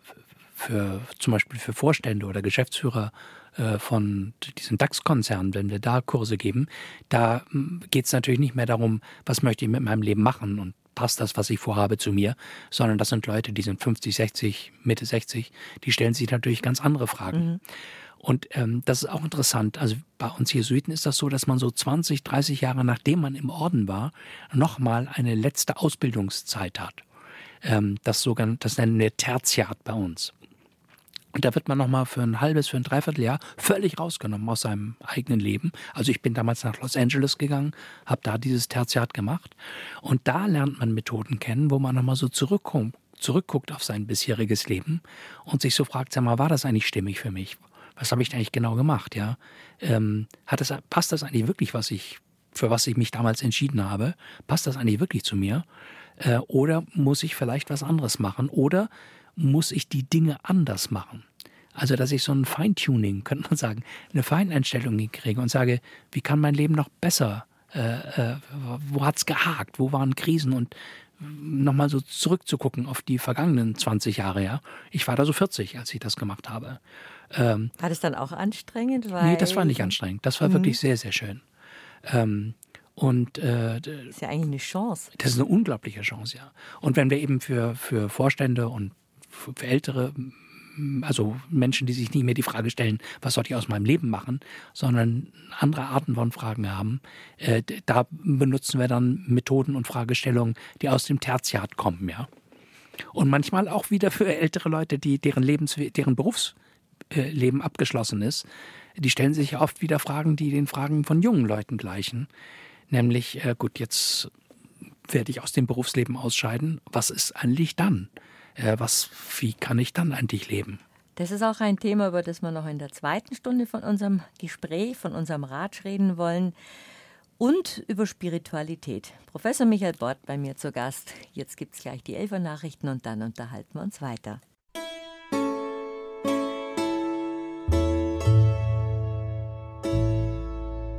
für zum Beispiel für Vorstände oder Geschäftsführer äh, von diesen DAX-Konzernen, wenn wir da Kurse geben, da hm, geht es natürlich nicht mehr darum, was möchte ich mit meinem Leben machen und passt das, was ich vorhabe, zu mir, sondern das sind Leute, die sind 50, 60, Mitte 60, die stellen sich natürlich ganz andere Fragen. Mhm. Und ähm, das ist auch interessant. Also bei uns Jesuiten ist das so, dass man so 20, 30 Jahre nachdem man im Orden war, nochmal eine letzte Ausbildungszeit hat. Ähm, das sogenannte, das nennen wir Tertiat bei uns. Und da wird man nochmal für ein halbes, für ein Dreivierteljahr völlig rausgenommen aus seinem eigenen Leben. Also ich bin damals nach Los Angeles gegangen, habe da dieses Tertiat gemacht. Und da lernt man Methoden kennen, wo man nochmal so zurückkommt, zurückguckt auf sein bisheriges Leben und sich so fragt, sag mal, war das eigentlich stimmig für mich? Was habe ich eigentlich genau gemacht? Ja, ähm, hat das, passt das eigentlich wirklich, was ich, für was ich mich damals entschieden habe? Passt das eigentlich wirklich zu mir? Äh, oder muss ich vielleicht was anderes machen? Oder muss ich die Dinge anders machen. Also, dass ich so ein Feintuning, [LAUGHS] könnte man sagen, eine Feineinstellung hinkriege und sage, wie kann mein Leben noch besser, äh, äh, wo es gehakt, wo waren Krisen und nochmal so zurückzugucken auf die vergangenen 20 Jahre, ja. Ich war da so 40, als ich das gemacht habe. Ähm, war das dann auch anstrengend? Weil nee, das war nicht anstrengend. Das war mhm. wirklich sehr, sehr schön. Ähm, und äh, das ist ja eigentlich eine Chance. Das ist eine unglaubliche Chance, ja. Und wenn wir eben für, für Vorstände und ältere, also Menschen, die sich nicht mehr die Frage stellen, was soll ich aus meinem Leben machen, sondern andere Arten von Fragen haben. Äh, da benutzen wir dann Methoden und Fragestellungen, die aus dem Tertiat kommen, ja. Und manchmal auch wieder für ältere Leute, die deren Lebens, deren Berufsleben abgeschlossen ist. Die stellen sich oft wieder Fragen, die den Fragen von jungen Leuten gleichen. Nämlich, äh, gut, jetzt werde ich aus dem Berufsleben ausscheiden. Was ist eigentlich dann? Äh, was, wie kann ich dann eigentlich leben? Das ist auch ein Thema, über das wir noch in der zweiten Stunde von unserem Gespräch, von unserem Ratsch reden wollen. Und über Spiritualität. Professor Michael Bort bei mir zu Gast. Jetzt gibt es gleich die Elfer Nachrichten und dann unterhalten wir uns weiter.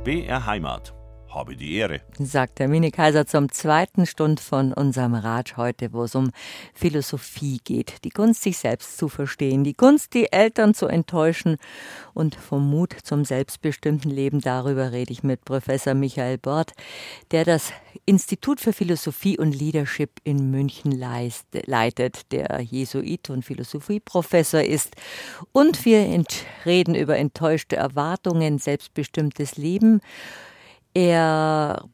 BR Heimat habe die Ehre. Sagt der Mini-Kaiser zum zweiten Stund von unserem Rat heute, wo es um Philosophie geht. Die Kunst, sich selbst zu verstehen. Die Kunst, die Eltern zu enttäuschen. Und vom Mut zum selbstbestimmten Leben, darüber rede ich mit Professor Michael Bort, der das Institut für Philosophie und Leadership in München leitet, der Jesuit und Philosophieprofessor ist. Und wir reden über enttäuschte Erwartungen, selbstbestimmtes Leben er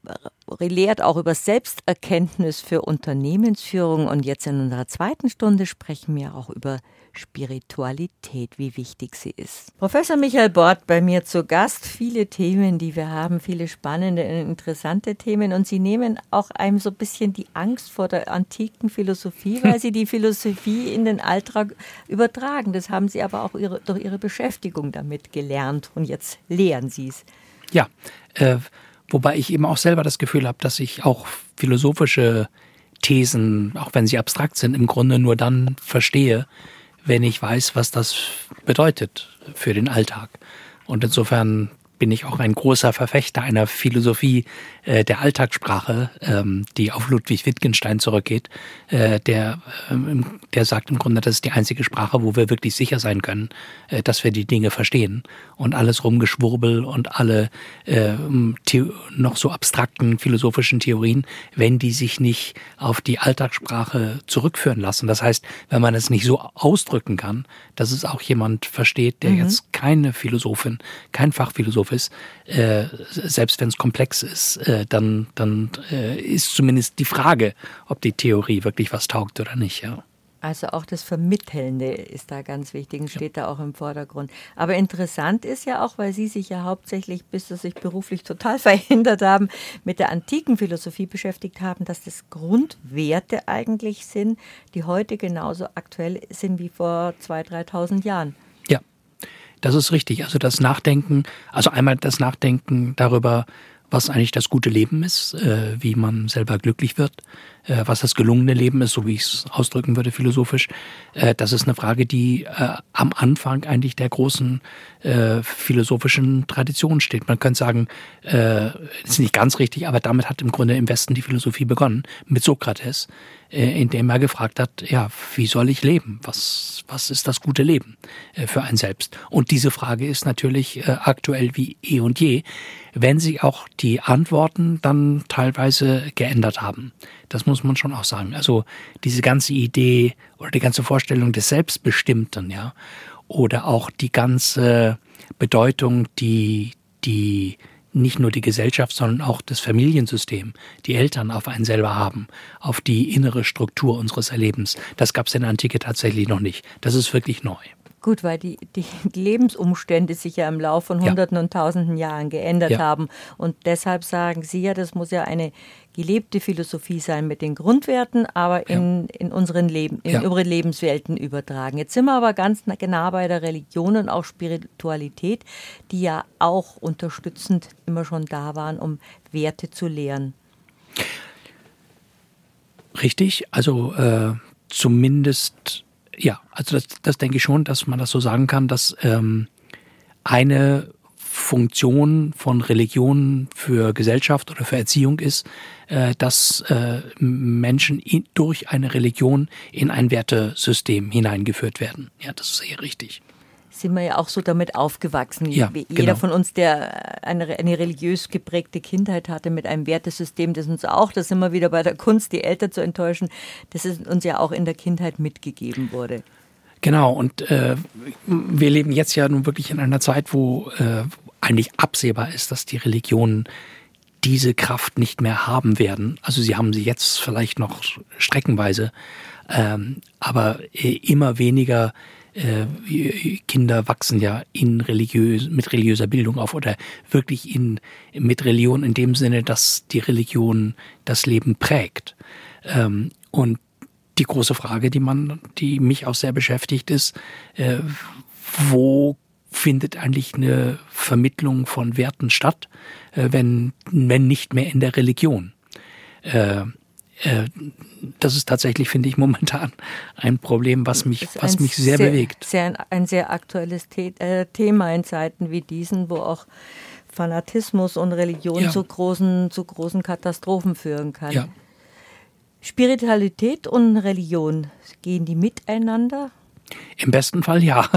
lehrt auch über Selbsterkenntnis für Unternehmensführung und jetzt in unserer zweiten Stunde sprechen wir auch über Spiritualität, wie wichtig sie ist. Professor Michael Bort bei mir zu Gast. Viele Themen, die wir haben, viele spannende, interessante Themen und Sie nehmen auch einem so ein bisschen die Angst vor der antiken Philosophie, weil [LAUGHS] Sie die Philosophie in den Alltag übertragen. Das haben Sie aber auch ihre, durch Ihre Beschäftigung damit gelernt und jetzt lehren Sie es. Ja, äh, Wobei ich eben auch selber das Gefühl habe, dass ich auch philosophische Thesen, auch wenn sie abstrakt sind, im Grunde nur dann verstehe, wenn ich weiß, was das bedeutet für den Alltag. Und insofern bin ich auch ein großer Verfechter einer Philosophie äh, der Alltagssprache, ähm, die auf Ludwig Wittgenstein zurückgeht, äh, der, ähm, der sagt im Grunde, das ist die einzige Sprache, wo wir wirklich sicher sein können, äh, dass wir die Dinge verstehen. Und alles Rumgeschwurbel und alle äh, noch so abstrakten philosophischen Theorien, wenn die sich nicht auf die Alltagssprache zurückführen lassen. Das heißt, wenn man es nicht so ausdrücken kann, dass es auch jemand versteht, der mhm. jetzt keine Philosophin, kein Fachphilosoph ist, äh, selbst wenn es komplex ist, äh, dann, dann äh, ist zumindest die Frage, ob die Theorie wirklich was taugt oder nicht. Ja. Also auch das Vermittelnde ist da ganz wichtig und steht ja. da auch im Vordergrund. Aber interessant ist ja auch, weil Sie sich ja hauptsächlich, bis Sie sich beruflich total [LAUGHS] verändert haben, mit der antiken Philosophie beschäftigt haben, dass das Grundwerte eigentlich sind, die heute genauso aktuell sind wie vor 2.000, 3.000 Jahren. Das ist richtig. Also das Nachdenken, also einmal das Nachdenken darüber, was eigentlich das gute Leben ist, äh, wie man selber glücklich wird, äh, was das gelungene Leben ist, so wie ich es ausdrücken würde philosophisch. Äh, das ist eine Frage, die äh, am Anfang eigentlich der großen äh, philosophischen Tradition steht. Man könnte sagen, äh, ist nicht ganz richtig, aber damit hat im Grunde im Westen die Philosophie begonnen, mit Sokrates, äh, indem er gefragt hat, ja, wie soll ich leben? Was, was ist das gute Leben für ein Selbst? Und diese Frage ist natürlich aktuell wie eh und je, wenn sie auch die Antworten dann teilweise geändert haben. Das muss man schon auch sagen. Also diese ganze Idee oder die ganze Vorstellung des Selbstbestimmten, ja, oder auch die ganze Bedeutung, die die nicht nur die Gesellschaft, sondern auch das Familiensystem, die Eltern auf einen selber haben, auf die innere Struktur unseres Erlebens. Das gab es in der Antike tatsächlich noch nicht. Das ist wirklich neu. Gut, weil die, die Lebensumstände sich ja im Laufe von Hunderten ja. und Tausenden Jahren geändert ja. haben. Und deshalb sagen Sie ja, das muss ja eine gelebte Philosophie sein mit den Grundwerten, aber in, ja. in unseren Leben, in unsere Lebenswelten übertragen. Jetzt sind wir aber ganz genau bei der Religion und auch Spiritualität, die ja auch unterstützend immer schon da waren, um Werte zu lehren. Richtig, also äh, zumindest ja, also das, das denke ich schon, dass man das so sagen kann, dass ähm, eine Funktion von Religion für Gesellschaft oder für Erziehung ist, äh, dass äh, Menschen in, durch eine Religion in ein Wertesystem hineingeführt werden. Ja, das ist sehr richtig sind wir ja auch so damit aufgewachsen. Ja, Jeder genau. von uns, der eine, eine, religiös geprägte Kindheit hatte mit einem Wertesystem, das uns auch, das sind wir wieder bei der Kunst, die Eltern zu enttäuschen, das ist uns ja auch in der Kindheit mitgegeben wurde. Genau, und äh, wir leben jetzt ja nun wirklich in einer Zeit, wo äh, eigentlich absehbar ist, dass die Religionen diese Kraft nicht mehr haben werden. Also sie haben sie jetzt vielleicht noch streckenweise, ähm, aber äh, immer weniger äh, Kinder wachsen ja in religiös, mit religiöser Bildung auf oder wirklich in, mit Religion in dem Sinne, dass die Religion das Leben prägt. Ähm, und die große Frage, die man, die mich auch sehr beschäftigt, ist, äh, wo findet eigentlich eine Vermittlung von Werten statt, äh, wenn, wenn nicht mehr in der Religion? Äh, das ist tatsächlich, finde ich, momentan ein Problem, was mich, was mich sehr, sehr, bewegt. Sehr, ein sehr aktuelles äh, Thema in Zeiten wie diesen, wo auch Fanatismus und Religion ja. zu, großen, zu großen Katastrophen führen kann. Ja. Spiritualität und Religion, gehen die miteinander? Im besten Fall ja.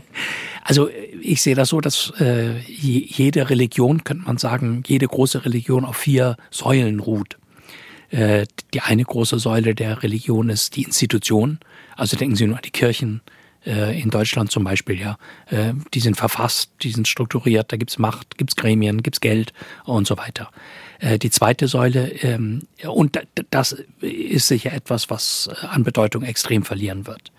[LAUGHS] also ich sehe das so, dass äh, jede Religion, könnte man sagen, jede große Religion auf vier Säulen ruht. Äh, die eine große Säule der Religion ist die Institution. Also denken Sie nur an die Kirchen äh, in Deutschland zum Beispiel, ja. Äh, die sind verfasst, die sind strukturiert, da gibt's Macht, gibt's Gremien, gibt's Geld und so weiter. Die zweite Säule, ähm, und das ist sicher etwas, was an Bedeutung extrem verlieren wird.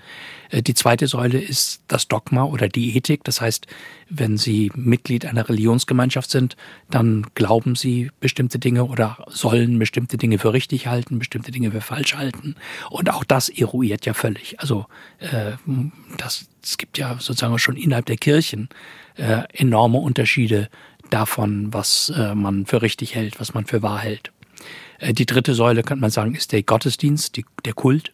Äh, die zweite Säule ist das Dogma oder die Ethik. Das heißt, wenn Sie Mitglied einer Religionsgemeinschaft sind, dann glauben Sie bestimmte Dinge oder sollen bestimmte Dinge für richtig halten, bestimmte Dinge für falsch halten. Und auch das eruiert ja völlig. Also äh, das, es gibt ja sozusagen schon innerhalb der Kirchen äh, enorme Unterschiede davon, was äh, man für richtig hält, was man für wahr hält. Äh, die dritte Säule, könnte man sagen, ist der Gottesdienst, die, der Kult.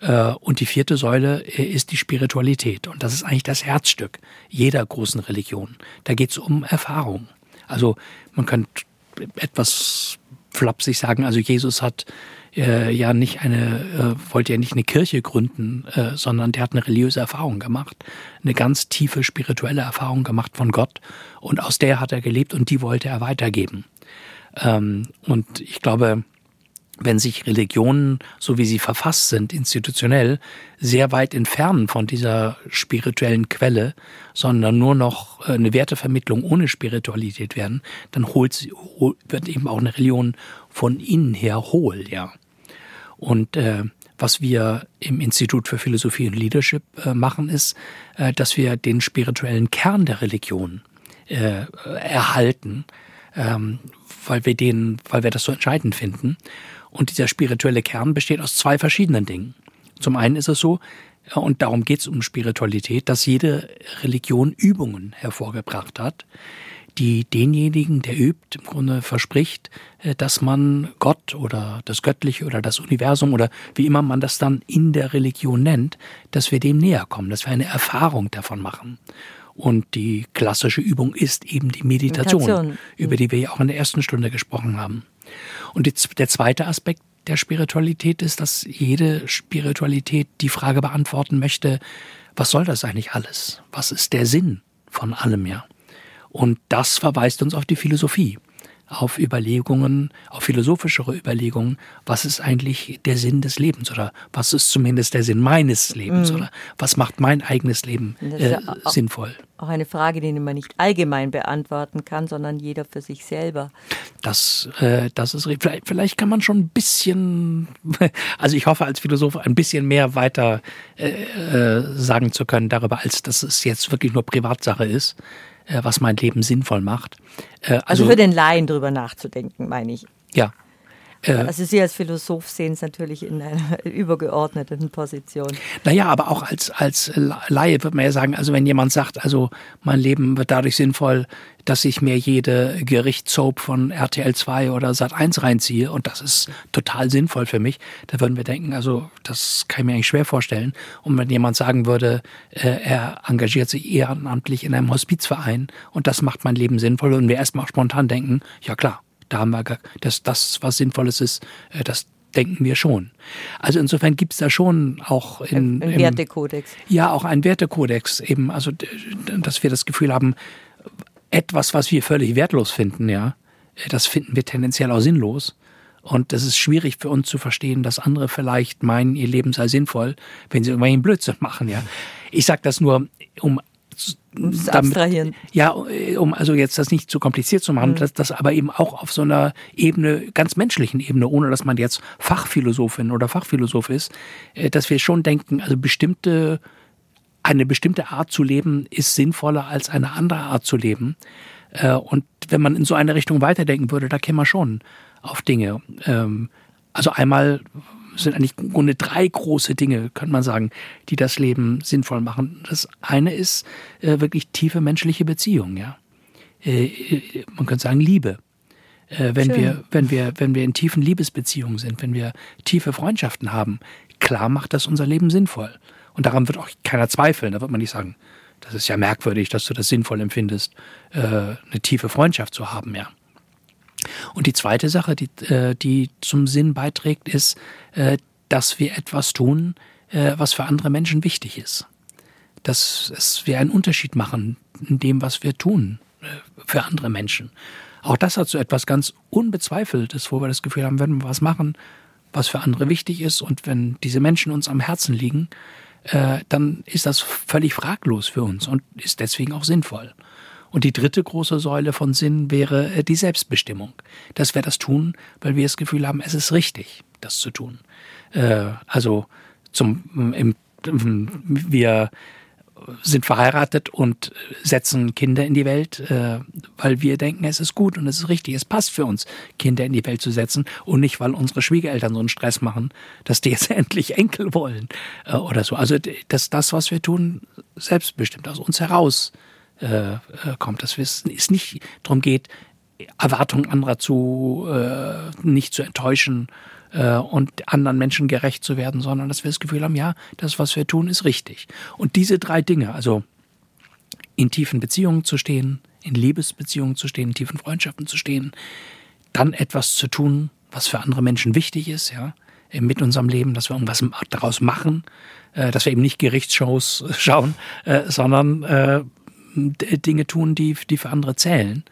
Äh, und die vierte Säule äh, ist die Spiritualität. Und das ist eigentlich das Herzstück jeder großen Religion. Da geht es um Erfahrung. Also man könnte etwas flapsig sagen, also Jesus hat äh, ja nicht eine, äh, wollte ja nicht eine Kirche gründen, äh, sondern der hat eine religiöse Erfahrung gemacht, eine ganz tiefe spirituelle Erfahrung gemacht von Gott und aus der hat er gelebt und die wollte er weitergeben. Ähm, und ich glaube, wenn sich Religionen, so wie sie verfasst sind, institutionell, sehr weit entfernen von dieser spirituellen Quelle, sondern nur noch äh, eine Wertevermittlung ohne Spiritualität werden, dann holt sie, wird eben auch eine Religion von innen her hohl, ja. Und äh, was wir im Institut für Philosophie und Leadership äh, machen, ist, äh, dass wir den spirituellen Kern der Religion äh, erhalten, ähm, weil wir den, weil wir das so entscheidend finden. Und dieser spirituelle Kern besteht aus zwei verschiedenen Dingen. Zum einen ist es so, äh, und darum geht es um Spiritualität, dass jede Religion Übungen hervorgebracht hat, die denjenigen, der übt, im Grunde verspricht, äh, dass man Gott oder das Göttliche oder das Universum oder wie immer man das dann in der Religion nennt, dass wir dem näher kommen, dass wir eine Erfahrung davon machen. Und die klassische Übung ist eben die Meditation, Meditation. über die wir ja auch in der ersten Stunde gesprochen haben. Und die, der zweite Aspekt der Spiritualität ist, dass jede Spiritualität die Frage beantworten möchte, was soll das eigentlich alles? Was ist der Sinn von allem, ja? Und das verweist uns auf die Philosophie, auf Überlegungen, auf philosophischere Überlegungen, was ist eigentlich der Sinn des Lebens oder was ist zumindest der Sinn meines Lebens mhm. oder was macht mein eigenes Leben äh, auch, sinnvoll. Auch eine Frage, die man nicht allgemein beantworten kann, sondern jeder für sich selber. Das, äh, das ist vielleicht, vielleicht kann man schon ein bisschen, [LAUGHS] also ich hoffe als Philosoph ein bisschen mehr weiter äh, äh, sagen zu können darüber, als dass es jetzt wirklich nur Privatsache ist. Äh, was mein Leben sinnvoll macht. Äh, also, also für den Laien drüber nachzudenken, meine ich. Ja. Äh, also Sie als Philosoph sehen es natürlich in einer [LAUGHS] übergeordneten Position. Naja, aber auch als, als Laie würde man ja sagen, also wenn jemand sagt, also mein Leben wird dadurch sinnvoll, dass ich mir jede Gerichtssoap von RTL 2 oder Sat 1 reinziehe und das ist total sinnvoll für mich, da würden wir denken, also das kann ich mir eigentlich schwer vorstellen. Und wenn jemand sagen würde, äh, er engagiert sich ehrenamtlich in einem Hospizverein und das macht mein Leben sinnvoll und wir erstmal spontan denken, ja klar, da haben wir, dass das was Sinnvolles ist, äh, das denken wir schon. Also insofern gibt es da schon auch in, ein Wertekodex. Ja, auch ein Wertekodex eben, also dass wir das Gefühl haben, etwas, was wir völlig wertlos finden, ja, äh, das finden wir tendenziell auch sinnlos. Und das ist schwierig für uns zu verstehen, dass andere vielleicht meinen, ihr Leben sei sinnvoll, wenn sie irgendwelchen Blödsinn machen, ja. Ich sage das nur, um abstrahieren. Ja, um also jetzt das nicht zu kompliziert zu machen, mhm. dass das aber eben auch auf so einer Ebene, ganz menschlichen Ebene, ohne dass man jetzt Fachphilosophin oder Fachphilosoph ist, äh, dass wir schon denken, also bestimmte, eine bestimmte Art zu leben ist sinnvoller als eine andere Art zu leben. Äh, und wenn man in so eine Richtung weiterdenken würde, da käme man schon auf Dinge. Ähm, also einmal sind eigentlich im Grunde drei große Dinge, könnte man sagen, die das Leben sinnvoll machen. Das eine ist äh, wirklich tiefe menschliche Beziehung, ja. Äh, äh man könnte sagen Liebe. Äh, wenn Schön. wir, wenn wir, wenn wir in tiefen Liebesbeziehungen sind, wenn wir tiefe Freundschaften haben, klar macht das unser Leben sinnvoll. Und daran wird auch keiner zweifeln. Da wird man nicht sagen, das ist ja merkwürdig, dass du das sinnvoll empfindest, äh, eine tiefe Freundschaft zu haben, ja. Und die zweite Sache, die, äh, die zum Sinn beiträgt, ist, äh, dass wir etwas tun, äh, was für andere Menschen wichtig ist. Dass es, wir einen Unterschied machen in dem, was wir tun für andere Menschen. Auch das hat so etwas ganz Unbezweifeltes, wo wir das Gefühl haben, wenn wir was machen, was für andere wichtig ist und wenn diese Menschen uns am Herzen liegen, dann ist das völlig fraglos für uns und ist deswegen auch sinnvoll. Und die dritte große Säule von Sinn wäre äh, die Selbstbestimmung. Dass wir das tun, weil wir das Gefühl haben, es ist richtig, das zu tun. Äh, also zum, im, wir sind verheiratet und setzen Kinder in die Welt, äh, weil wir denken, es ist gut und es ist richtig, es passt für uns, Kinder in die Welt zu setzen und nicht, weil unsere Schwiegereltern so einen Stress machen, dass die jetzt [LAUGHS] endlich Enkel wollen oder so. Also dass das, was wir tun, selbstbestimmt aus uns heraus äh, äh, kommt, dass es nicht darum geht, Erwartungen anderer zu äh, nicht zu enttäuschen äh, und anderen Menschen gerecht zu werden, sondern dass wir das Gefühl haben, ja, das, was wir tun, ist richtig. Und diese drei Dinge, also in tiefen Beziehungen zu stehen, in Liebesbeziehungen zu stehen, in tiefen Freundschaften zu stehen, dann etwas zu tun, was für andere Menschen wichtig ist, ja, mit unserem Leben, dass wir irgendwas daraus machen, äh, dass wir eben nicht Gerichtsshows [LAUGHS] schauen, äh, sondern Dinge tun, die, die für andere zählen.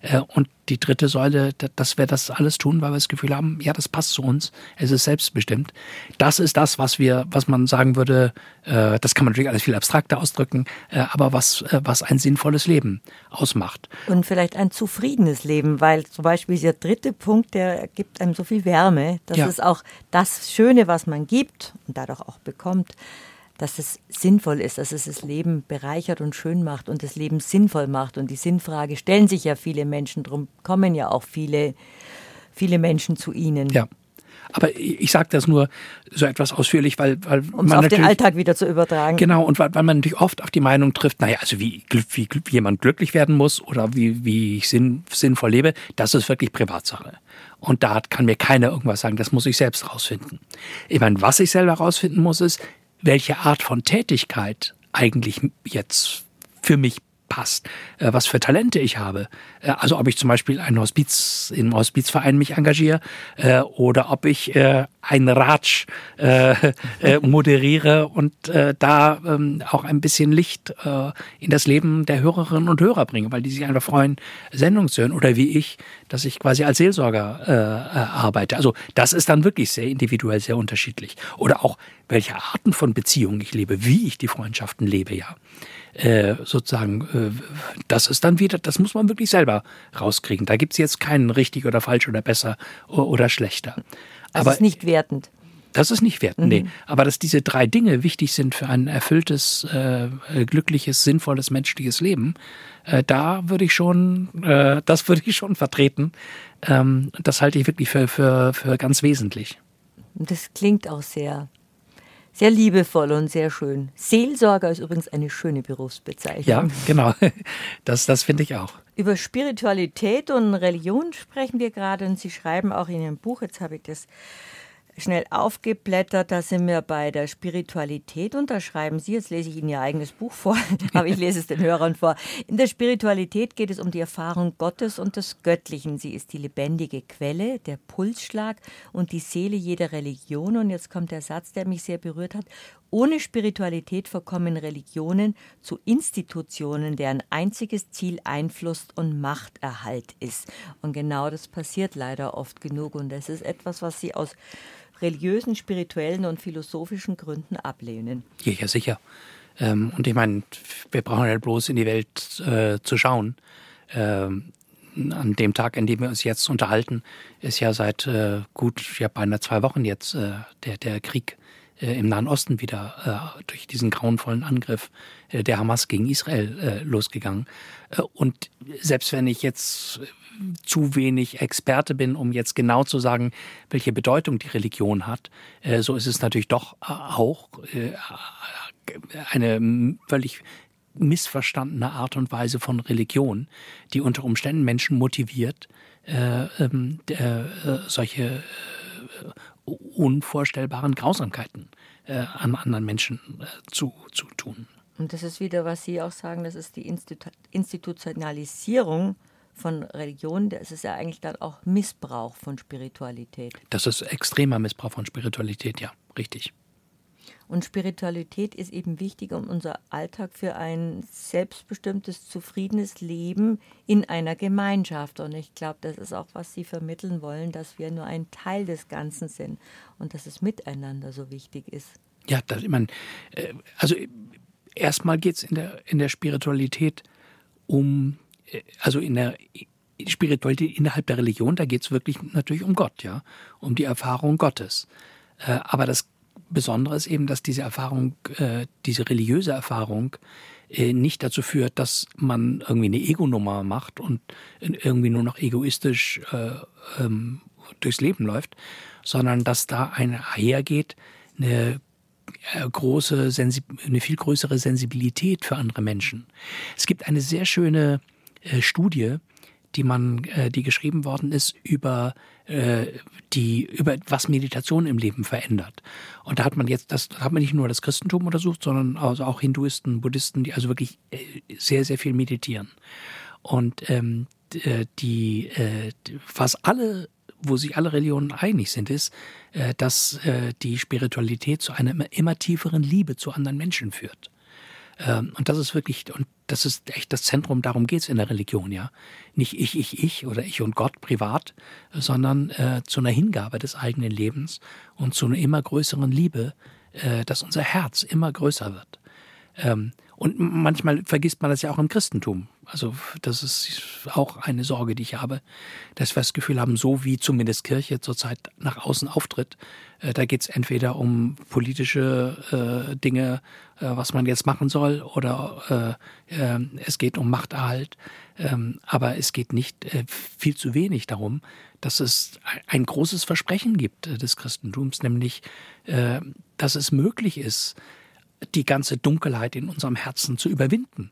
Äh, und die dritte Säule, dass wir das alles tun, weil wir das Gefühl haben, ja, das passt zu uns, es ist selbstbestimmt. Das ist das, was wir, was man sagen würde, äh, das kann man natürlich alles viel abstrakter ausdrücken, äh, aber was, was ein sinnvolles Leben ausmacht. Und vielleicht ein zufriedenes Leben, weil zum Beispiel dieser dritte Punkt, der gibt einem so viel Wärme. Das ja. ist auch das Schöne, was man gibt und dadurch auch bekommt dass es sinnvoll ist, dass es das Leben bereichert und schön macht und das Leben sinnvoll macht. Und die Sinnfrage stellen sich ja viele Menschen, darum kommen ja auch viele, viele Menschen zu Ihnen. Ja. Aber ich sage das nur so etwas ausführlich, weil, weil um es auf den Alltag wieder zu übertragen. Genau, und weil, weil man natürlich oft auf die Meinung trifft, naja, also wie, wie, wie jemand glücklich werden muss oder wie, wie ich sinn, sinnvoll lebe, das ist wirklich Privatsache. Und da kann mir keiner irgendwas sagen, das muss ich selbst rausfinden. Ich meine, was ich selber rausfinden muss, ist, welche Art von Tätigkeit eigentlich jetzt für mich passt, äh, was für Talente ich habe. Äh, also ob ich zum Beispiel ein Hospiz, im Hospizverein mich engagiere äh, oder ob ich ein Ratsch [LAUGHS] moderiere und da ähm, auch ein bisschen Licht in das Leben der Hörerinnen und Hörer bringe, weil die sich einfach freuen, Sendungen zu hören. Oder wie ich, dass ich quasi als Seelsorger arbeite. Also das ist dann wirklich sehr individuell, sehr unterschiedlich. Oder auch welche Arten von Beziehungen ich lebe, wie ich die Freundschaften lebe, ja. Äh, sozusagen, äh, das ist dann wieder, das muss man wirklich selber rauskriegen. Da gibt es jetzt keinen richtig oder falsch oder besser oder schlechter. Das Aber, ist nicht wertend. Das ist nicht wertend, mhm. nee. Aber dass diese drei Dinge wichtig sind für ein erfülltes, äh, glückliches, sinnvolles menschliches Leben, äh, da würde ich schon, äh, das würde ich schon vertreten. Ähm, das halte ich wirklich für, für, für ganz wesentlich. Das klingt auch sehr sehr liebevoll und sehr schön. Seelsorger ist übrigens eine schöne Berufsbezeichnung. Ja, genau. [LAUGHS] Das, das finde ich auch. Über Spiritualität und Religion sprechen wir gerade und Sie schreiben auch in Ihrem Buch, jetzt habe ich das schnell aufgeblättert, da sind wir bei der Spiritualität und da schreiben Sie, jetzt lese ich Ihnen Ihr eigenes Buch vor, [LAUGHS] aber ich lese es den Hörern vor. In der Spiritualität geht es um die Erfahrung Gottes und des Göttlichen. Sie ist die lebendige Quelle, der Pulsschlag und die Seele jeder Religion. Und jetzt kommt der Satz, der mich sehr berührt hat. Ohne Spiritualität verkommen Religionen zu Institutionen, deren einziges Ziel Einfluss und Machterhalt ist. Und genau das passiert leider oft genug. Und das ist etwas, was Sie aus religiösen, spirituellen und philosophischen Gründen ablehnen. Ja, ja sicher. Ähm, und ich meine, wir brauchen ja bloß in die Welt äh, zu schauen. Ähm, an dem Tag, an dem wir uns jetzt unterhalten, ist ja seit äh, gut, ja beinahe zwei Wochen jetzt äh, der, der Krieg im Nahen Osten wieder äh, durch diesen grauenvollen Angriff äh, der Hamas gegen Israel äh, losgegangen. Äh, und selbst wenn ich jetzt zu wenig Experte bin, um jetzt genau zu sagen, welche Bedeutung die Religion hat, äh, so ist es natürlich doch äh, auch äh, eine völlig missverstandene Art und Weise von Religion, die unter Umständen Menschen motiviert, ähm, solche unvorstellbaren Grausamkeiten an anderen Menschen zu, zu tun. Und das ist wieder, was Sie auch sagen, das ist die Institutionalisierung von Religion, das ist ja eigentlich dann auch Missbrauch von Spiritualität. Das ist extremer Missbrauch von Spiritualität, ja, richtig. Und Spiritualität ist eben wichtig, um unser Alltag für ein selbstbestimmtes, zufriedenes Leben in einer Gemeinschaft. Und ich glaube, das ist auch, was Sie vermitteln wollen, dass wir nur ein Teil des Ganzen sind und dass es miteinander so wichtig ist. Ja, das, ich meine, äh, also erstmal geht es in der, in der Spiritualität um also in der Spiritualität innerhalb der Religion, da geht es wirklich natürlich um Gott, ja, um die Erfahrung Gottes. Äh, aber das Besondere ist eben, dass diese Erfahrung, äh, diese religiöse Erfahrung äh, nicht dazu führt, dass man irgendwie eine Ego-Nummer macht und irgendwie nur noch egoistisch ähm, durchs Leben läuft, sondern dass da einhergeht eine große, eine viel größere Sensibilität für andere Menschen. Es gibt eine sehr schöne äh, Studie, die man, äh, die geschrieben worden ist über äh, die, über was Meditation im Leben verändert. Und da hat man jetzt, das hat man nicht nur das Christentum untersucht, sondern also auch Hinduisten, Buddhisten, die also wirklich äh, sehr, sehr viel meditieren. Und ähm, äh, die, äh, was alle wo sich alle Religionen einig sind, ist, äh, dass äh, die Spiritualität zu einer immer tieferen Liebe zu anderen Menschen führt. Ähm, und das ist wirklich, und das ist echt das Zentrum, darum geht es in der Religion, ja. Nicht ich, ich, ich oder ich und Gott privat, sondern äh, zu einer Hingabe des eigenen Lebens und zu einer immer größeren Liebe, äh, dass unser Herz immer größer wird. Ähm, und manchmal vergisst man das ja auch im Christentum. Also das ist auch eine Sorge, die ich habe, dass wir das Gefühl haben, so wie zumindest Kirche zurzeit nach außen auftritt, äh, da geht es entweder um politische äh, Dinge, äh, was man jetzt machen soll, oder äh, ähm, es geht um Machterhalt. Ähm, aber es geht nicht äh, viel zu wenig darum, dass es ein großes Versprechen gibt äh, des Christentums, nämlich, dass es möglich ist, die ganze Dunkelheit in unserem Herzen zu überwinden.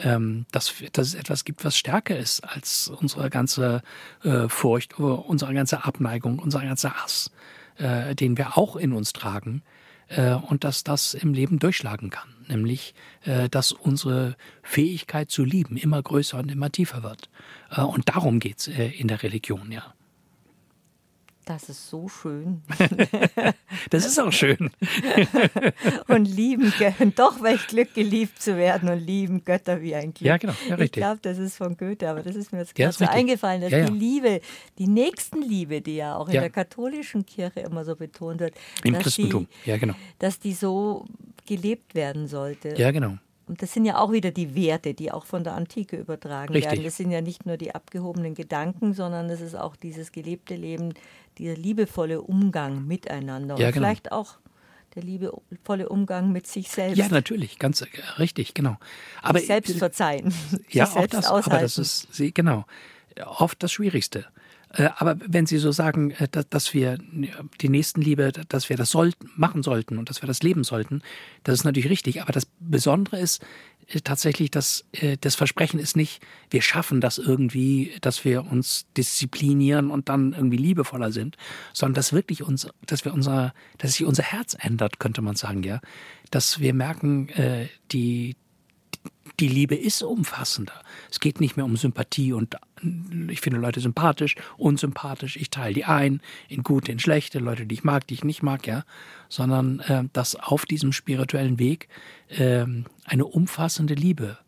Ähm, dass, dass es etwas gibt, was stärker ist als unsere ganze äh, Furcht, unsere ganze Abneigung, unser ganzer Hass, äh, den wir auch in uns tragen. Äh, und dass das im Leben durchschlagen kann. Nämlich, äh, dass unsere Fähigkeit zu lieben immer größer und immer tiefer wird. Äh, und darum geht es äh, in der Religion, ja. Das ist so schön. [LAUGHS] das ist auch schön. [LAUGHS] und lieben, doch welch Glück, geliebt zu werden und lieben Götter wie ein Glück. Ja, genau. Ja, ich glaube, das ist von Goethe, aber das ist mir jetzt ja, gerade so eingefallen, dass ja, die Liebe, die Nächstenliebe, die ja auch in der katholischen Kirche immer so betont wird, im Christentum, die, ja, genau. Dass die so gelebt werden sollte. Ja, genau. Und das sind ja auch wieder die Werte, die auch von der Antike übertragen Richtig. werden. Das sind ja nicht nur die abgehobenen Gedanken, sondern das ist auch dieses gelebte Leben, dieser liebevolle Umgang miteinander. Ja, und genau. vielleicht auch der liebevolle Umgang mit sich selbst. Ja, natürlich, ganz äh, richtig, genau. Aber sich selbst verzeihen. [LAUGHS] Ja, sich auch das, aushalten. aber das ist genau oft das Schwierigste. Äh, aber wenn Sie so sagen, äh, dass wir die Nächstenliebe, dass wir das sollten, machen sollten und dass wir das leben sollten, das ist natürlich richtig. Aber das Besondere ist äh, tatsächlich, dass das Versprechen ist nicht, wir schaffen das irgendwie, dass wir uns disziplinieren und dann irgendwie liebevoller sind, sondern dass wirklich uns, dass wir unser, dass sich unser Herz ändert, könnte man sagen, ja, dass wir merken, die die Liebe ist umfassender. Es geht nicht mehr um Sympathie und ich finde Leute sympathisch, unsympathisch, ich teile die ein, in gute, in schlechte, Leute, die ich mag, die ich nicht mag, ja, sondern äh, dass auf diesem spirituellen Weg äh, eine umfassende Liebe äh, äh,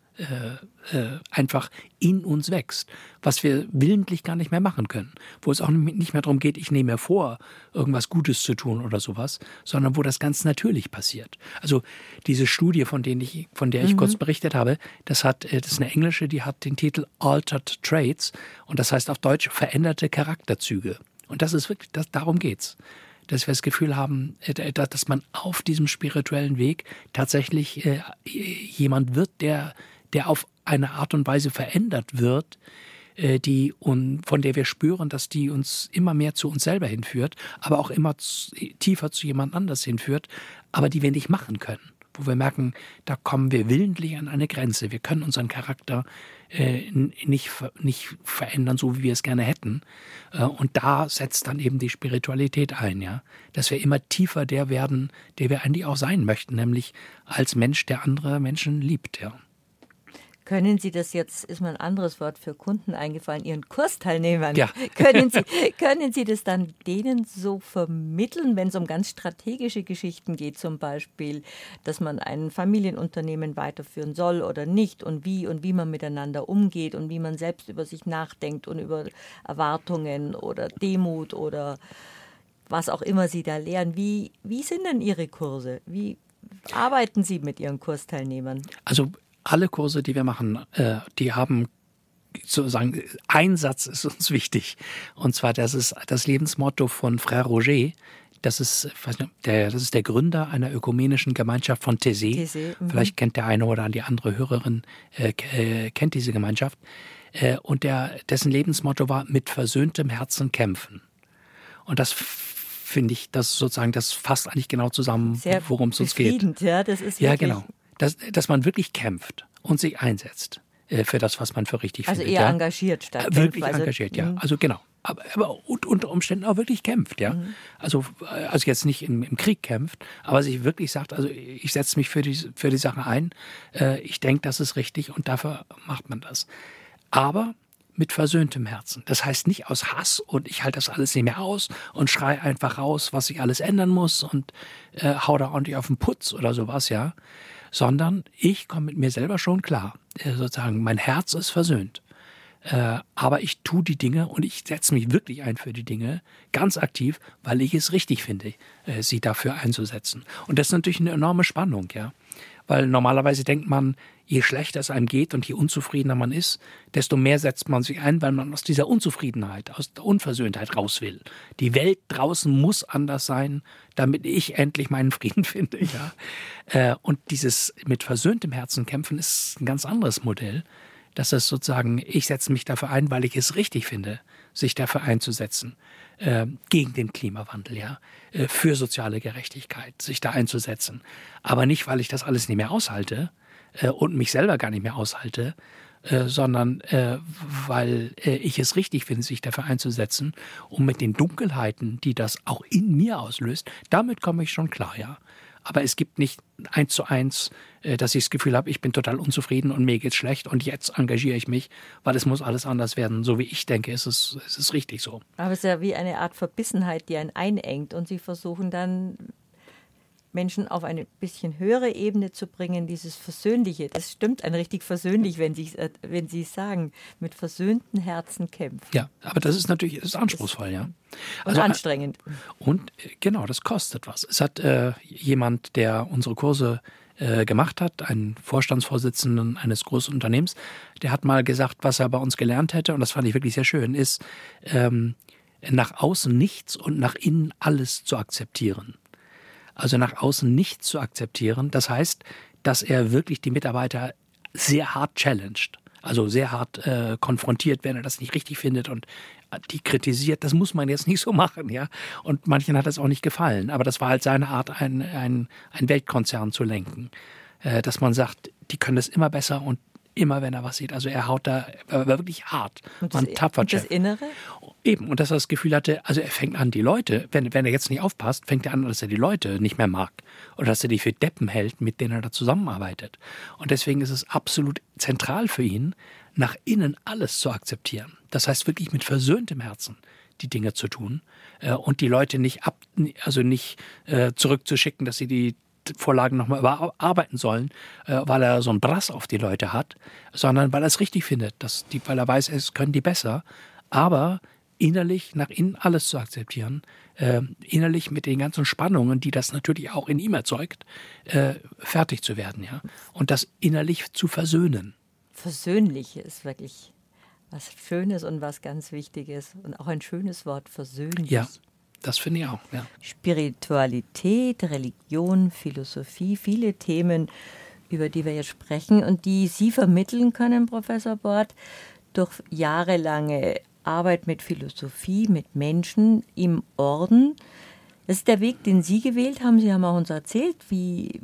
einfach in uns wächst, was wir willentlich gar nicht mehr machen können. Wo es auch nicht mehr darum geht, ich nehme mir vor, irgendwas Gutes zu tun oder sowas, sondern wo das ganz natürlich passiert. Also diese Studie, von, denen ich, von der ich mhm. kurz berichtet habe, das, hat, äh, das ist eine englische, die hat den Titel Altered Traits und das heißt auf Deutsch veränderte Charakterzüge. Und das ist wirklich, das, darum geht's dass wir das Gefühl haben, äh, dass man auf diesem spirituellen Weg tatsächlich jemand wird, der der auf eine Art und Weise verändert wird, äh, die und von der wir spüren, dass die uns immer mehr zu uns selber hinführt, aber auch immer tiefer zu jemand anders hinführt, aber die wir nicht machen können. Wo wir merken, da kommen wir willentlich an eine Grenze. Wir können unseren Charakter äh, nicht, nicht verändern, so wie wir es gerne hätten. Äh, und da setzt dann eben die Spiritualität ein, ja. Dass wir immer tiefer der werden, der wir eigentlich auch sein möchten, nämlich als Mensch, der andere Menschen liebt, ja. Können Sie das jetzt, ist mir ein anderes Wort für Kunden eingefallen, Ihren Kursteilnehmern, ja. [LAUGHS] können, Sie, können Sie das dann denen so vermitteln, wenn es um ganz strategische Geschichten geht, zum Beispiel, dass man ein Familienunternehmen weiterführen soll oder nicht und wie und wie man miteinander umgeht und wie man selbst über sich nachdenkt und über Erwartungen oder Demut oder was auch immer Sie da lehren. Wie, wie sind denn Ihre Kurse? Wie arbeiten Sie mit Ihren Kursteilnehmern? Also alle Kurse, die wir machen, äh, die haben sozusagen Einsatz ist uns wichtig. Und zwar, das ist das Lebensmotto von Frère Roger. Das ist, der, das ist der Gründer einer ökumenischen Gemeinschaft von Thésée. Thésée mhm. Vielleicht kennt der eine oder die andere Hörerin, äh, äh, kennt diese Gemeinschaft. Äh, und der, dessen Lebensmotto war, mit versöhntem Herzen kämpfen. Und das finde ich, das sozusagen, das fasst eigentlich genau zusammen, worum es uns geht. Ja, das ist ja, genau dass, dass man wirklich kämpft und sich einsetzt. äh, für das, was man für richtig also findet. Also eher ja. engagiert statt äh, Wirklich also, engagiert, ja. Mhm. Also genau. Aber, aber unter Umständen auch wirklich kämpft, ja. Mhm. Also, also jetzt nicht im, im, Krieg kämpft, aber sich wirklich sagt, also ich setze mich für die, für die Sache ein, äh, ich denke, das ist richtig und dafür macht man das. Aber mit versöhntem Herzen. Das heißt nicht aus Hass und ich halte das alles nicht mehr aus und schrei einfach raus, was ich alles ändern muss und äh, hau da ordentlich auf den Putz oder sowas, ja. Sondern ich komme mit mir selber schon klar. Äh, sozusagen, mein Herz ist versöhnt. Äh, aber ich tue die Dinge und ich setze mich wirklich ein für die Dinge, ganz aktiv, weil ich es richtig finde, äh, sie dafür einzusetzen. Und das ist natürlich eine enorme Spannung, ja. Weil normalerweise denkt man, je schlechter es einem geht und je unzufriedener man ist, desto mehr setzt man sich ein, weil man aus dieser Unzufriedenheit, aus der Unversöhntheit raus will. Die Welt draußen muss anders sein, damit ich endlich meinen Frieden [LAUGHS] finde. Ja? Äh, und dieses mit versöhntem Herzen kämpfen ist ein ganz anderes Modell. Das ist sozusagen, ich setze mich dafür ein, weil ich es richtig finde, sich dafür einzusetzen äh, gegen den Klimawandel, ja, äh, für soziale Gerechtigkeit, sich da einzusetzen. Aber nicht, weil ich das alles nicht mehr aushalte äh, und mich selber gar nicht mehr aushalte, äh, sondern äh, weil äh, ich es richtig finde, sich dafür einzusetzen, um mit den Dunkelheiten, die das auch in mir auslöst, damit komme ich schon klar, ja aber es gibt nicht eins zu eins, äh, dass ich das Gefühl habe, ich bin total unzufrieden und mir geht's schlecht und jetzt engagiere ich mich, weil es muss alles anders werden. So wie ich denke, ist es, ist richtig so. Aber es ist ja wie eine Art Verbissenheit, die einen einengt und sie versuchen dann Menschen auf eine bisschen höhere Ebene zu bringen, dieses Versöhnliche. Das stimmt ein richtig versöhnlich, wenn Sie, äh, wenn Sie sagen, mit versöhnten Herzen kämpfen. Ja, aber das ist natürlich das ist anspruchsvoll, ja. Also, und anstrengend. Und äh, genau, das kostet was. Es hat äh, jemand, der unsere Kurse äh, gemacht hat, ein Vorstandsvorsitzenden eines großen Unternehmens, der hat mal gesagt, was er bei uns gelernt hätte, und das fand ich wirklich sehr schön, ist, ähm, nach außen nichts und nach innen alles zu akzeptieren also nach außen nicht zu akzeptieren. Das heißt, dass er wirklich die Mitarbeiter sehr hart challenged, also sehr hart äh, konfrontiert, wenn er das nicht richtig findet und die kritisiert. Das muss man jetzt nicht so machen, ja. Und manchen hat das auch nicht gefallen. Aber das war halt seine Art, ein, ein, ein Weltkonzern zu lenken. Äh, dass man sagt, die können das immer besser und immer, wenn er was sieht. Also er haut da er war wirklich hart. Und das, tapfer und das Innere? Eben. Und dass er das Gefühl hatte, also er fängt an, die Leute, wenn, wenn er jetzt nicht aufpasst, fängt er an, dass er die Leute nicht mehr mag. Oder dass er die für Deppen hält, mit denen er da zusammenarbeitet. Und deswegen ist es absolut zentral für ihn, nach innen alles zu akzeptieren. Das heißt wirklich mit versöhntem Herzen die Dinge zu tun äh, und die Leute nicht ab, also nicht äh, zurückzuschicken, dass sie die Vorlagen nochmal überarbeiten sollen, äh, weil er so einen Brass auf die Leute hat, sondern weil er es richtig findet, dass die, weil er weiß, es können die besser, aber innerlich nach innen alles zu akzeptieren, äh, innerlich mit den ganzen Spannungen, die das natürlich auch in ihm erzeugt, äh, fertig zu werden, ja, und das innerlich zu versöhnen. Versöhnlich ist wirklich was Schönes und was ganz Wichtiges und auch ein schönes Wort, versöhnlich. Ja. Das finde ich auch, ja. Spiritualität, Religion, Philosophie, viele Themen, über die wir jetzt sprechen und die Sie vermitteln können, Professor Bort, durch jahrelange Arbeit mit Philosophie, mit Menschen im Orden. Das ist der Weg, den Sie gewählt haben. Sie haben auch uns erzählt, wie,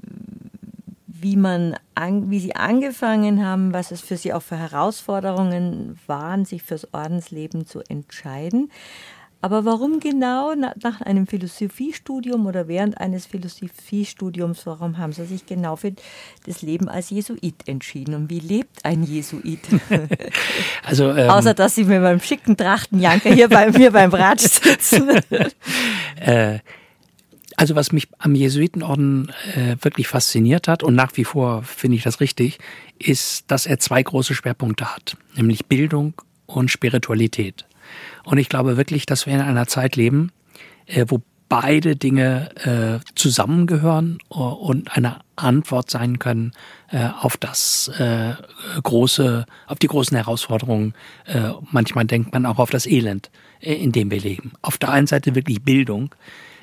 wie, man an, wie Sie angefangen haben, was es für Sie auch für Herausforderungen waren, sich fürs Ordensleben zu entscheiden. Aber warum genau nach einem Philosophiestudium oder während eines Philosophiestudiums, warum haben Sie sich genau für das Leben als Jesuit entschieden? Und wie lebt ein Jesuit? [LAUGHS] Also, ähm, Außer, dass Sie mit meinem schicken Trachtenjanker hier bei mir beim Rad sitzen. [LAUGHS] äh, also was mich am Jesuitenorden äh, wirklich fasziniert hat und nach wie vor finde ich das richtig, ist, dass er zwei große Schwerpunkte hat, nämlich Bildung und Spiritualität. Und ich glaube wirklich, dass wir in einer Zeit leben, äh, wo beide Dinge äh, zusammengehören und eine Antwort sein können äh, auf das äh, große, auf die großen Herausforderungen. Äh, manchmal denkt man auch auf das Elend, äh, in dem wir leben. Auf der einen Seite wirklich Bildung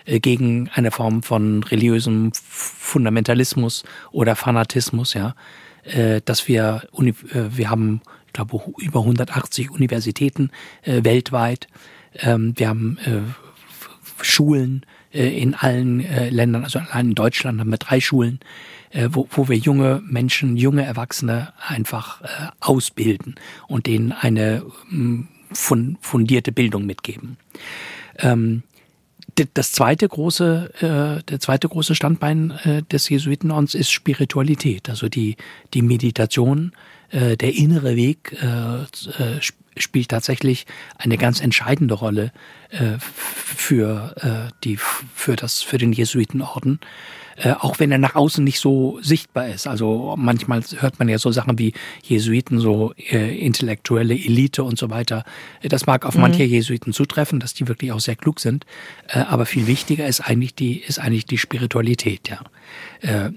äh, gegen eine Form von religiösem Fundamentalismus oder Fanatismus, ja, äh, dass wir, äh, wir haben ich glaube, über 180 Universitäten äh, weltweit. Ähm, wir haben äh, Schulen, äh, in allen äh, Ländern, also allein in Deutschland haben wir drei Schulen, äh, wo, wo wir junge Menschen, junge Erwachsene einfach äh, ausbilden und denen eine ähm, fundierte Bildung mitgeben. Ähm, das zweite große, der zweite große Standbein äh, des Jesuitenordens ist Spiritualität, also die, die Meditation, äh, der innere Weg äh, äh spielt tatsächlich eine ganz entscheidende Rolle äh, für äh, die für das für den Jesuitenorden. Äh, auch wenn er nach außen nicht so sichtbar ist. Also manchmal hört man ja so Sachen wie Jesuiten, so äh, intellektuelle Elite und so weiter. Das mag auf mhm. manche Jesuiten zutreffen, dass die wirklich auch sehr klug sind. Äh, aber viel wichtiger ist eigentlich die, ist eigentlich die Spiritualität, ja, äh,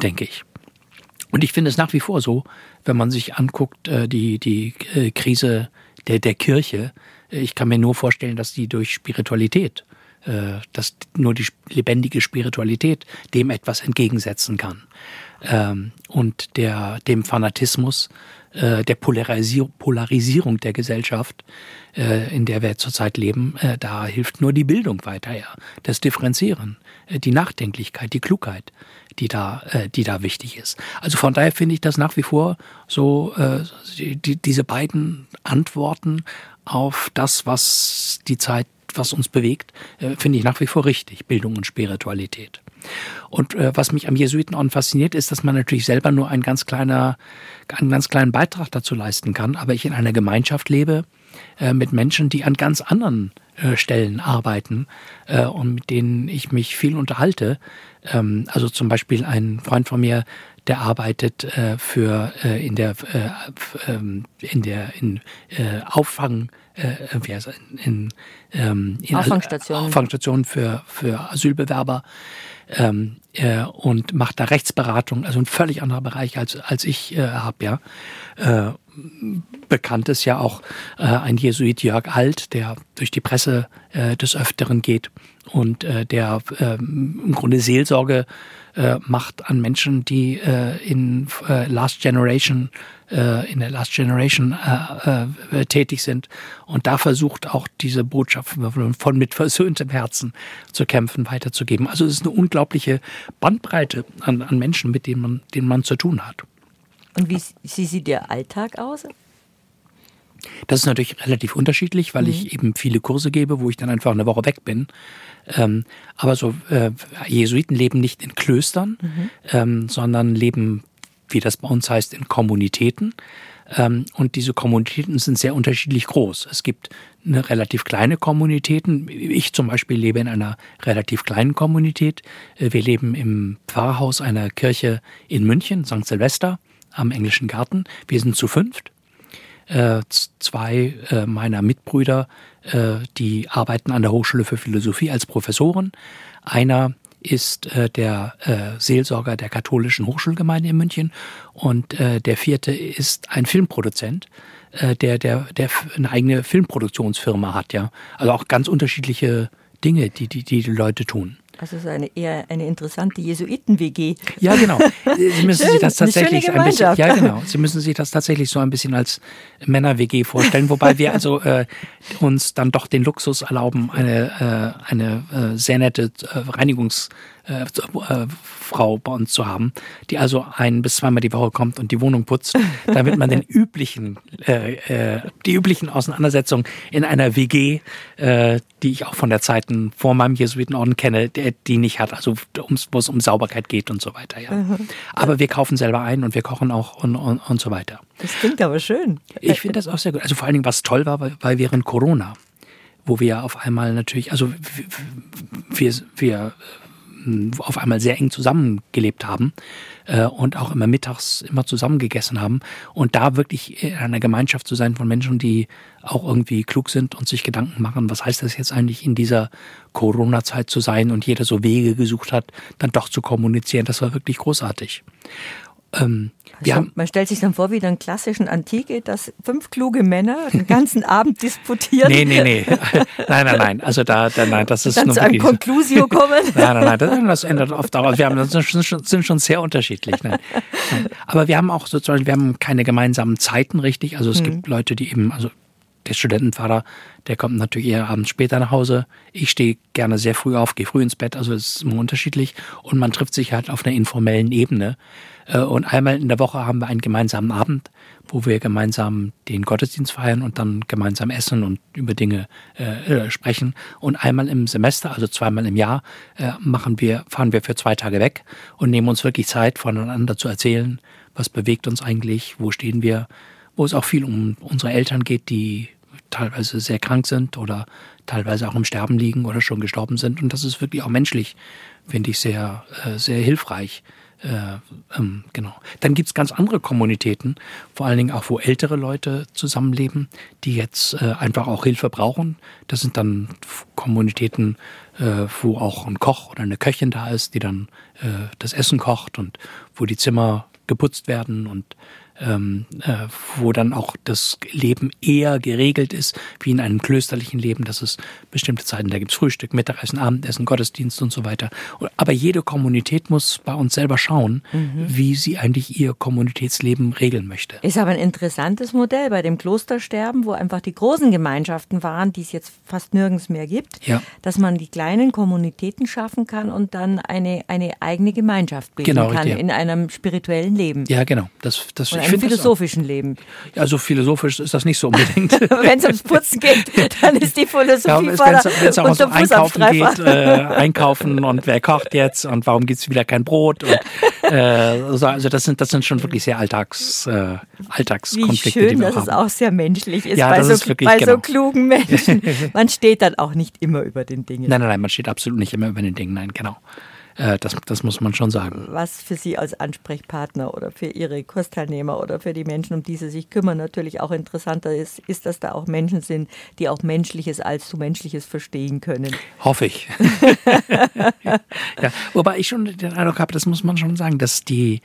denke ich. Und ich finde es nach wie vor so, wenn man sich anguckt, äh, die, die äh, Krise der, der Kirche, äh, ich kann mir nur vorstellen, dass die durch Spiritualität dass nur die lebendige Spiritualität dem etwas entgegensetzen kann. Ähm, und der, dem Fanatismus, der Polarisierung, der Gesellschaft, in der wir zurzeit leben, da hilft nur die Bildung weiter. Das Differenzieren, die Nachdenklichkeit, die Klugheit, die da, die da wichtig ist. Also von daher finde ich das nach wie vor so, die, diese beiden Antworten auf das, was die Zeit was uns bewegt, äh, finde ich nach wie vor richtig, Bildung und Spiritualität. Und äh, was mich am Jesuitenorden fasziniert, ist, dass man natürlich selber nur ein ganz kleiner, einen ganz kleinen Beitrag dazu leisten kann, aber ich in einer Gemeinschaft lebe äh, mit Menschen, die an ganz anderen äh, Stellen arbeiten äh, und mit denen ich mich viel unterhalte. Ähm, also zum Beispiel ein Freund von mir, der arbeitet äh, für äh, in der äh, ähm, in der in äh, Auffang äh, wie heißt, in, ähm, in Auffangstationen. Auffangstationen für für Asylbewerber ähm, äh, und macht da Rechtsberatung, also ein völlig anderer Bereich als als ich äh, habe ja. Äh, bekannt ist ja auch äh, ein Jesuit Jörg Alt, der durch die Presse äh, des Öfteren geht und äh, der äh, im Grunde Seelsorge äh, macht an Menschen, die äh, in äh, Last Generation in der Last Generation tätig sind und da versucht auch diese Botschaft von mit versöhntem Herzen zu kämpfen weiterzugeben. Also es ist eine unglaubliche Bandbreite an, an Menschen, mit denen man, denen man zu tun hat. Und wie, wie sieht der Alltag aus? Das ist natürlich relativ unterschiedlich, weil mhm. ich eben viele Kurse gebe, wo ich dann einfach eine Woche weg bin. Ähm, aber so äh, Jesuiten leben nicht in Klöstern, mhm. ähm, sondern leben, wie das bei uns heißt, in Kommunitäten. Ähm, und diese Kommunitäten sind sehr unterschiedlich groß. Es gibt eine relativ kleine Kommunitäten. Ich zum Beispiel lebe in einer relativ kleinen Kommunität. Äh, wir leben im Pfarrhaus einer Kirche in München, St. Silvester am Englischen Garten. Wir sind zu fünft. Äh, zwei äh, meiner Mitbrüder, äh, die arbeiten an der Hochschule für Philosophie als Professoren. Einer ist der Seelsorger der katholischen Hochschulgemeinde in München und der vierte ist ein Filmproduzent, der, der, der eine eigene Filmproduktionsfirma hat, ja. Also auch ganz unterschiedliche Dinge, die die, die, die Leute tun. Also so eine eher eine interessante Jesuiten-WG. Ja, genau. [LAUGHS] Sie müssen Schön, sich das tatsächlich ein bisschen, ja genau. Sie müssen sich das tatsächlich so ein bisschen als Männer-WG vorstellen, wobei wir also äh, uns dann doch den Luxus erlauben, eine äh, eine äh, sehr nette äh, Reinigungs äh, äh, Frau bei uns zu haben, die also ein bis zweimal die Woche kommt und die Wohnung putzt, [LAUGHS] damit man den üblichen, äh, äh, die üblichen Auseinandersetzungen in einer WG, äh, die ich auch von der Zeiten vor meinem Jesuitenorden kenne, der, die nicht hat, also wo es um Sauberkeit geht und so weiter. Ja. Mhm. Aber wir kaufen selber ein und wir kochen auch und, und, und so weiter. Das klingt aber schön. Ich finde das auch sehr gut. Also vor allen Dingen, was toll war, weil, weil während Corona, wo wir auf einmal natürlich, also wir, wir auf einmal sehr eng zusammengelebt haben äh, und auch immer mittags immer zusammen gegessen haben. Und da wirklich in einer Gemeinschaft zu sein von Menschen, die auch irgendwie klug sind und sich Gedanken machen, was heißt das jetzt eigentlich in dieser Corona-Zeit zu sein und jeder so Wege gesucht hat, dann doch zu kommunizieren, das war wirklich großartig. Ähm, also man stellt sich dann vor, wie in klassischen Antike, dass fünf kluge Männer den ganzen [LAUGHS] Abend disputieren. Nee, nee, nee. [LAUGHS] Nein, nein, nein. Also da, da nein, das ist dann nur zu einem Conclusio [LAUGHS] kommen. nein, nein, nein. Das, das ändert oft auch. Wir haben, das sind schon, sind schon sehr unterschiedlich. Ne? Aber wir haben auch sozusagen, wir haben keine gemeinsamen Zeiten richtig. Also es hm. gibt Leute, die eben, also der Studentenfahrer, der kommt natürlich eher abends später nach Hause. Ich stehe gerne sehr früh auf, gehe früh ins Bett, also es ist immer unterschiedlich. Und man trifft sich halt auf einer informellen Ebene. Äh, und einmal in der Woche haben wir einen gemeinsamen Abend, wo wir gemeinsam den Gottesdienst feiern und dann gemeinsam essen und über Dinge äh, äh, sprechen. Und einmal im Semester, also zweimal im Jahr, äh, machen wir, fahren wir für zwei Tage weg und nehmen uns wirklich Zeit, voneinander zu erzählen, was bewegt uns eigentlich, wo stehen wir, wo es auch viel um unsere Eltern geht, die teilweise sehr krank sind oder teilweise auch im Sterben liegen oder schon gestorben sind. Und das ist wirklich auch menschlich, finde ich, sehr, äh, sehr hilfreich. Äh, ähm, genau. Dann gibt es ganz andere Kommunitäten, vor allen Dingen auch, wo ältere Leute zusammenleben, die jetzt äh, einfach auch Hilfe brauchen. Das sind dann Kommunitäten, äh, wo auch ein Koch oder eine Köchin da ist, die dann äh, das Essen kocht und wo die Zimmer geputzt werden und ähm, äh, wo dann auch das Leben eher geregelt ist, wie in einem klösterlichen Leben, dass es bestimmte Zeiten, da gibt es Frühstück, Mittagessen, Abendessen, Gottesdienst und so weiter. Aber jede Kommunität muss bei uns selber schauen, mhm. wie sie eigentlich ihr Kommunitätsleben regeln möchte. Ist aber ein interessantes Modell bei dem Klostersterben, wo einfach die großen Gemeinschaften waren, die es jetzt fast nirgends mehr gibt, ja. dass man die kleinen Kommunitäten schaffen kann und dann eine, eine eigene Gemeinschaft bilden genau, kann richtig, in einem spirituellen Leben. Ja, genau. Das, das, ich einem philosophischen Leben. Ja, so philosophisch ist das nicht so unbedingt. [LAUGHS] wenn es ums Putzen geht, [LAUGHS] dann ist die Philosophie ja, Wenn es auch ums Einkaufen geht, äh, einkaufen und wer kocht jetzt und warum gibt es wieder kein Brot und äh, also das sind das sind schon wirklich sehr Alltags äh, Alltagskonflikte, Wie schön, die wir dass haben. es auch sehr menschlich ist ja, bei, so, ist wirklich, bei genau. so klugen Menschen. [LAUGHS] Man steht dann auch nicht immer über den Dingen. Nein, nein, nein, man steht absolut nicht immer über den Dingen. Nein, genau. Äh, das, das muss man schon sagen. Was für Sie als Ansprechpartner oder für Ihre Kursteilnehmer oder für die Menschen, um die Sie sich kümmern, natürlich auch interessanter ist, ist, dass da auch Menschen sind, die auch Menschliches als zu Menschliches verstehen können. Hoffe ich. [LAUGHS] ja, wobei ich schon den Eindruck habe, das muss man schon sagen, dass die,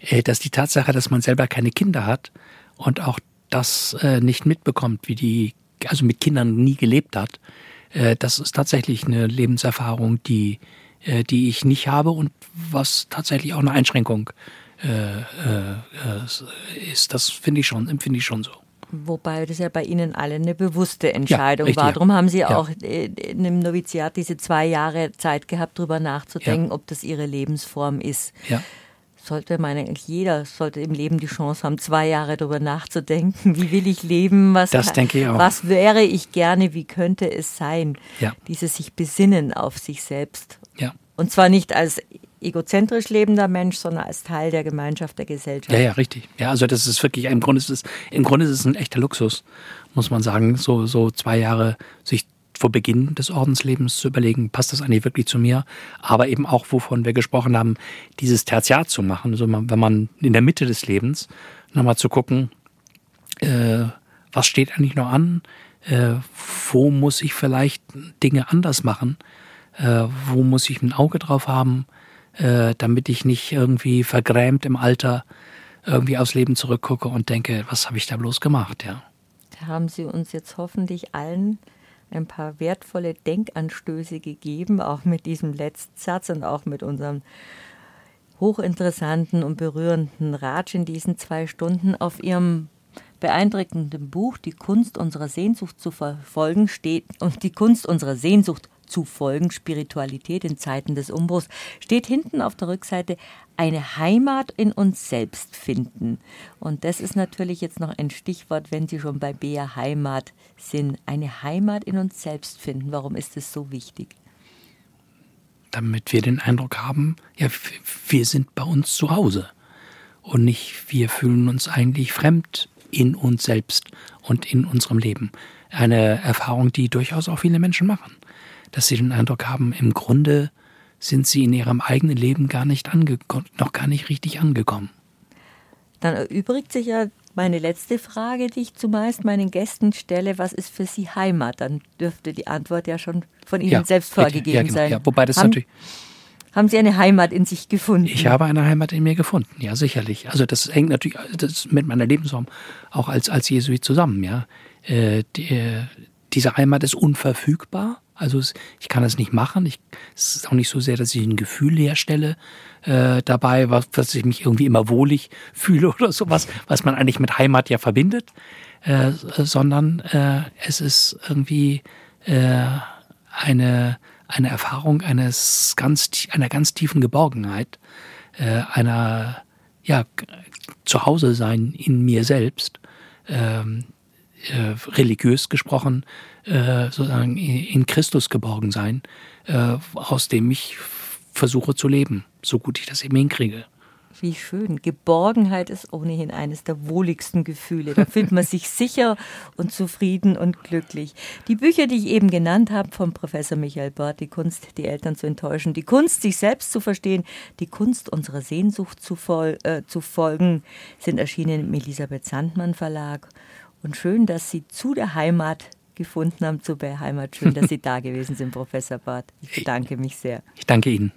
äh, dass die Tatsache, dass man selber keine Kinder hat und auch das äh, nicht mitbekommt, wie die, also mit Kindern nie gelebt hat, das ist tatsächlich eine Lebenserfahrung, die äh, die ich nicht habe und was tatsächlich auch eine Einschränkung äh, äh, ist. Das finde ich schon, empfinde ich schon so. Wobei das ja bei Ihnen alle eine bewusste Entscheidung ja, richtig, war. Darum haben Sie ja. auch in einem Noviziat diese zwei Jahre Zeit gehabt, darüber nachzudenken, ja. ob das Ihre Lebensform ist. Ja sollte man eigentlich jeder sollte im Leben die Chance haben, zwei Jahre darüber nachzudenken. Wie will ich leben? Was, das denke ich auch. was wäre ich gerne? Wie könnte es sein? Dieses sich besinnen auf sich selbst. Ja. Und zwar nicht als egozentrisch lebender Mensch, sondern als Teil der Gemeinschaft, der Gesellschaft. Ja, ja, richtig. Ja, also das ist wirklich, im Grunde ist es, im Grunde ist es ein echter Luxus, muss man sagen, so, so zwei Jahre sich vor Beginn des Ordenslebens zu überlegen, passt das eigentlich wirklich zu mir? Aber eben auch, wovon wir gesprochen haben, dieses Tertiat zu machen, also wenn man in der Mitte des Lebens nochmal zu gucken, äh, was steht eigentlich noch an? Äh, wo muss ich vielleicht Dinge anders machen? Äh, wo muss ich ein Auge drauf haben, äh, damit ich nicht irgendwie vergrämt im Alter irgendwie aufs Leben zurückgucke und denke, was habe ich da bloß gemacht, ja. Da haben Sie uns jetzt hoffentlich allen ein paar wertvolle Denkanstöße gegeben, auch mit diesem letzten Satz und auch mit unserem hochinteressanten und berührenden Ratsch in diesen zwei Stunden. Auf Ihrem beeindruckenden Buch Die Kunst unserer Sehnsucht zu verfolgen steht und die Kunst unserer Sehnsucht zu folgen, Spiritualität in Zeiten des Umbruchs, steht hinten auf der Rückseite eine Heimat in uns selbst finden. Und das ist natürlich jetzt noch ein Stichwort, wenn Sie schon bei Bea Heimat sind. Eine Heimat in uns selbst finden. Warum ist es so wichtig? Damit wir den Eindruck haben, ja, wir sind bei uns zu Hause. Und nicht, wir fühlen uns eigentlich fremd in uns selbst und in unserem Leben. Eine Erfahrung, die durchaus auch viele Menschen machen dass sie den Eindruck haben, im Grunde sind sie in ihrem eigenen Leben gar nicht noch gar nicht richtig angekommen. Dann erübrigt sich ja meine letzte Frage, die ich zumeist meinen Gästen stelle, was ist für Sie Heimat? Dann dürfte die Antwort ja schon von Ihnen ja, selbst vorgegeben ja, genau, sein. Ja, wobei das haben, natürlich. Haben Sie eine Heimat in sich gefunden? Ich habe eine Heimat in mir gefunden, ja, sicherlich. Also das hängt natürlich das mit meiner Lebensform auch als, als Jesuit zusammen, ja. Äh, die, diese Heimat ist unverfügbar Also ich kann das nicht machen. Ich, es ist auch nicht so sehr, dass ich ein Gefühl herstelle äh, dabei, was, dass ich mich irgendwie immer wohlig [LAUGHS] fühle oder sowas, was man eigentlich mit Heimat ja verbindet, äh, sondern äh, es ist irgendwie äh, eine, eine Erfahrung eines ganz, einer ganz tiefen Geborgenheit, äh, einer ja, Zuhause sein in mir selbst, ähm, äh, religiös gesprochen, äh, sozusagen in Christus geborgen sein, äh, aus dem ich versuche zu leben, so gut ich das eben hinkriege. Wie schön. Geborgenheit ist ohnehin eines der wohligsten Gefühle. Da fühlt man sich [LAUGHS] sicher und zufrieden und glücklich. Die Bücher, die ich eben genannt habe, von Professor Michael Barth, die Kunst, die Eltern zu enttäuschen, die Kunst, sich selbst zu verstehen, die Kunst, unserer Sehnsucht zu, fol äh, zu folgen, sind erschienen im Elisabeth Sandmann Verlag. Und schön, dass Sie zu der Heimat gefunden haben, zu der Heimat. Schön, dass Sie da gewesen sind, Professor Barth. Ich bedanke mich sehr. Ich danke Ihnen.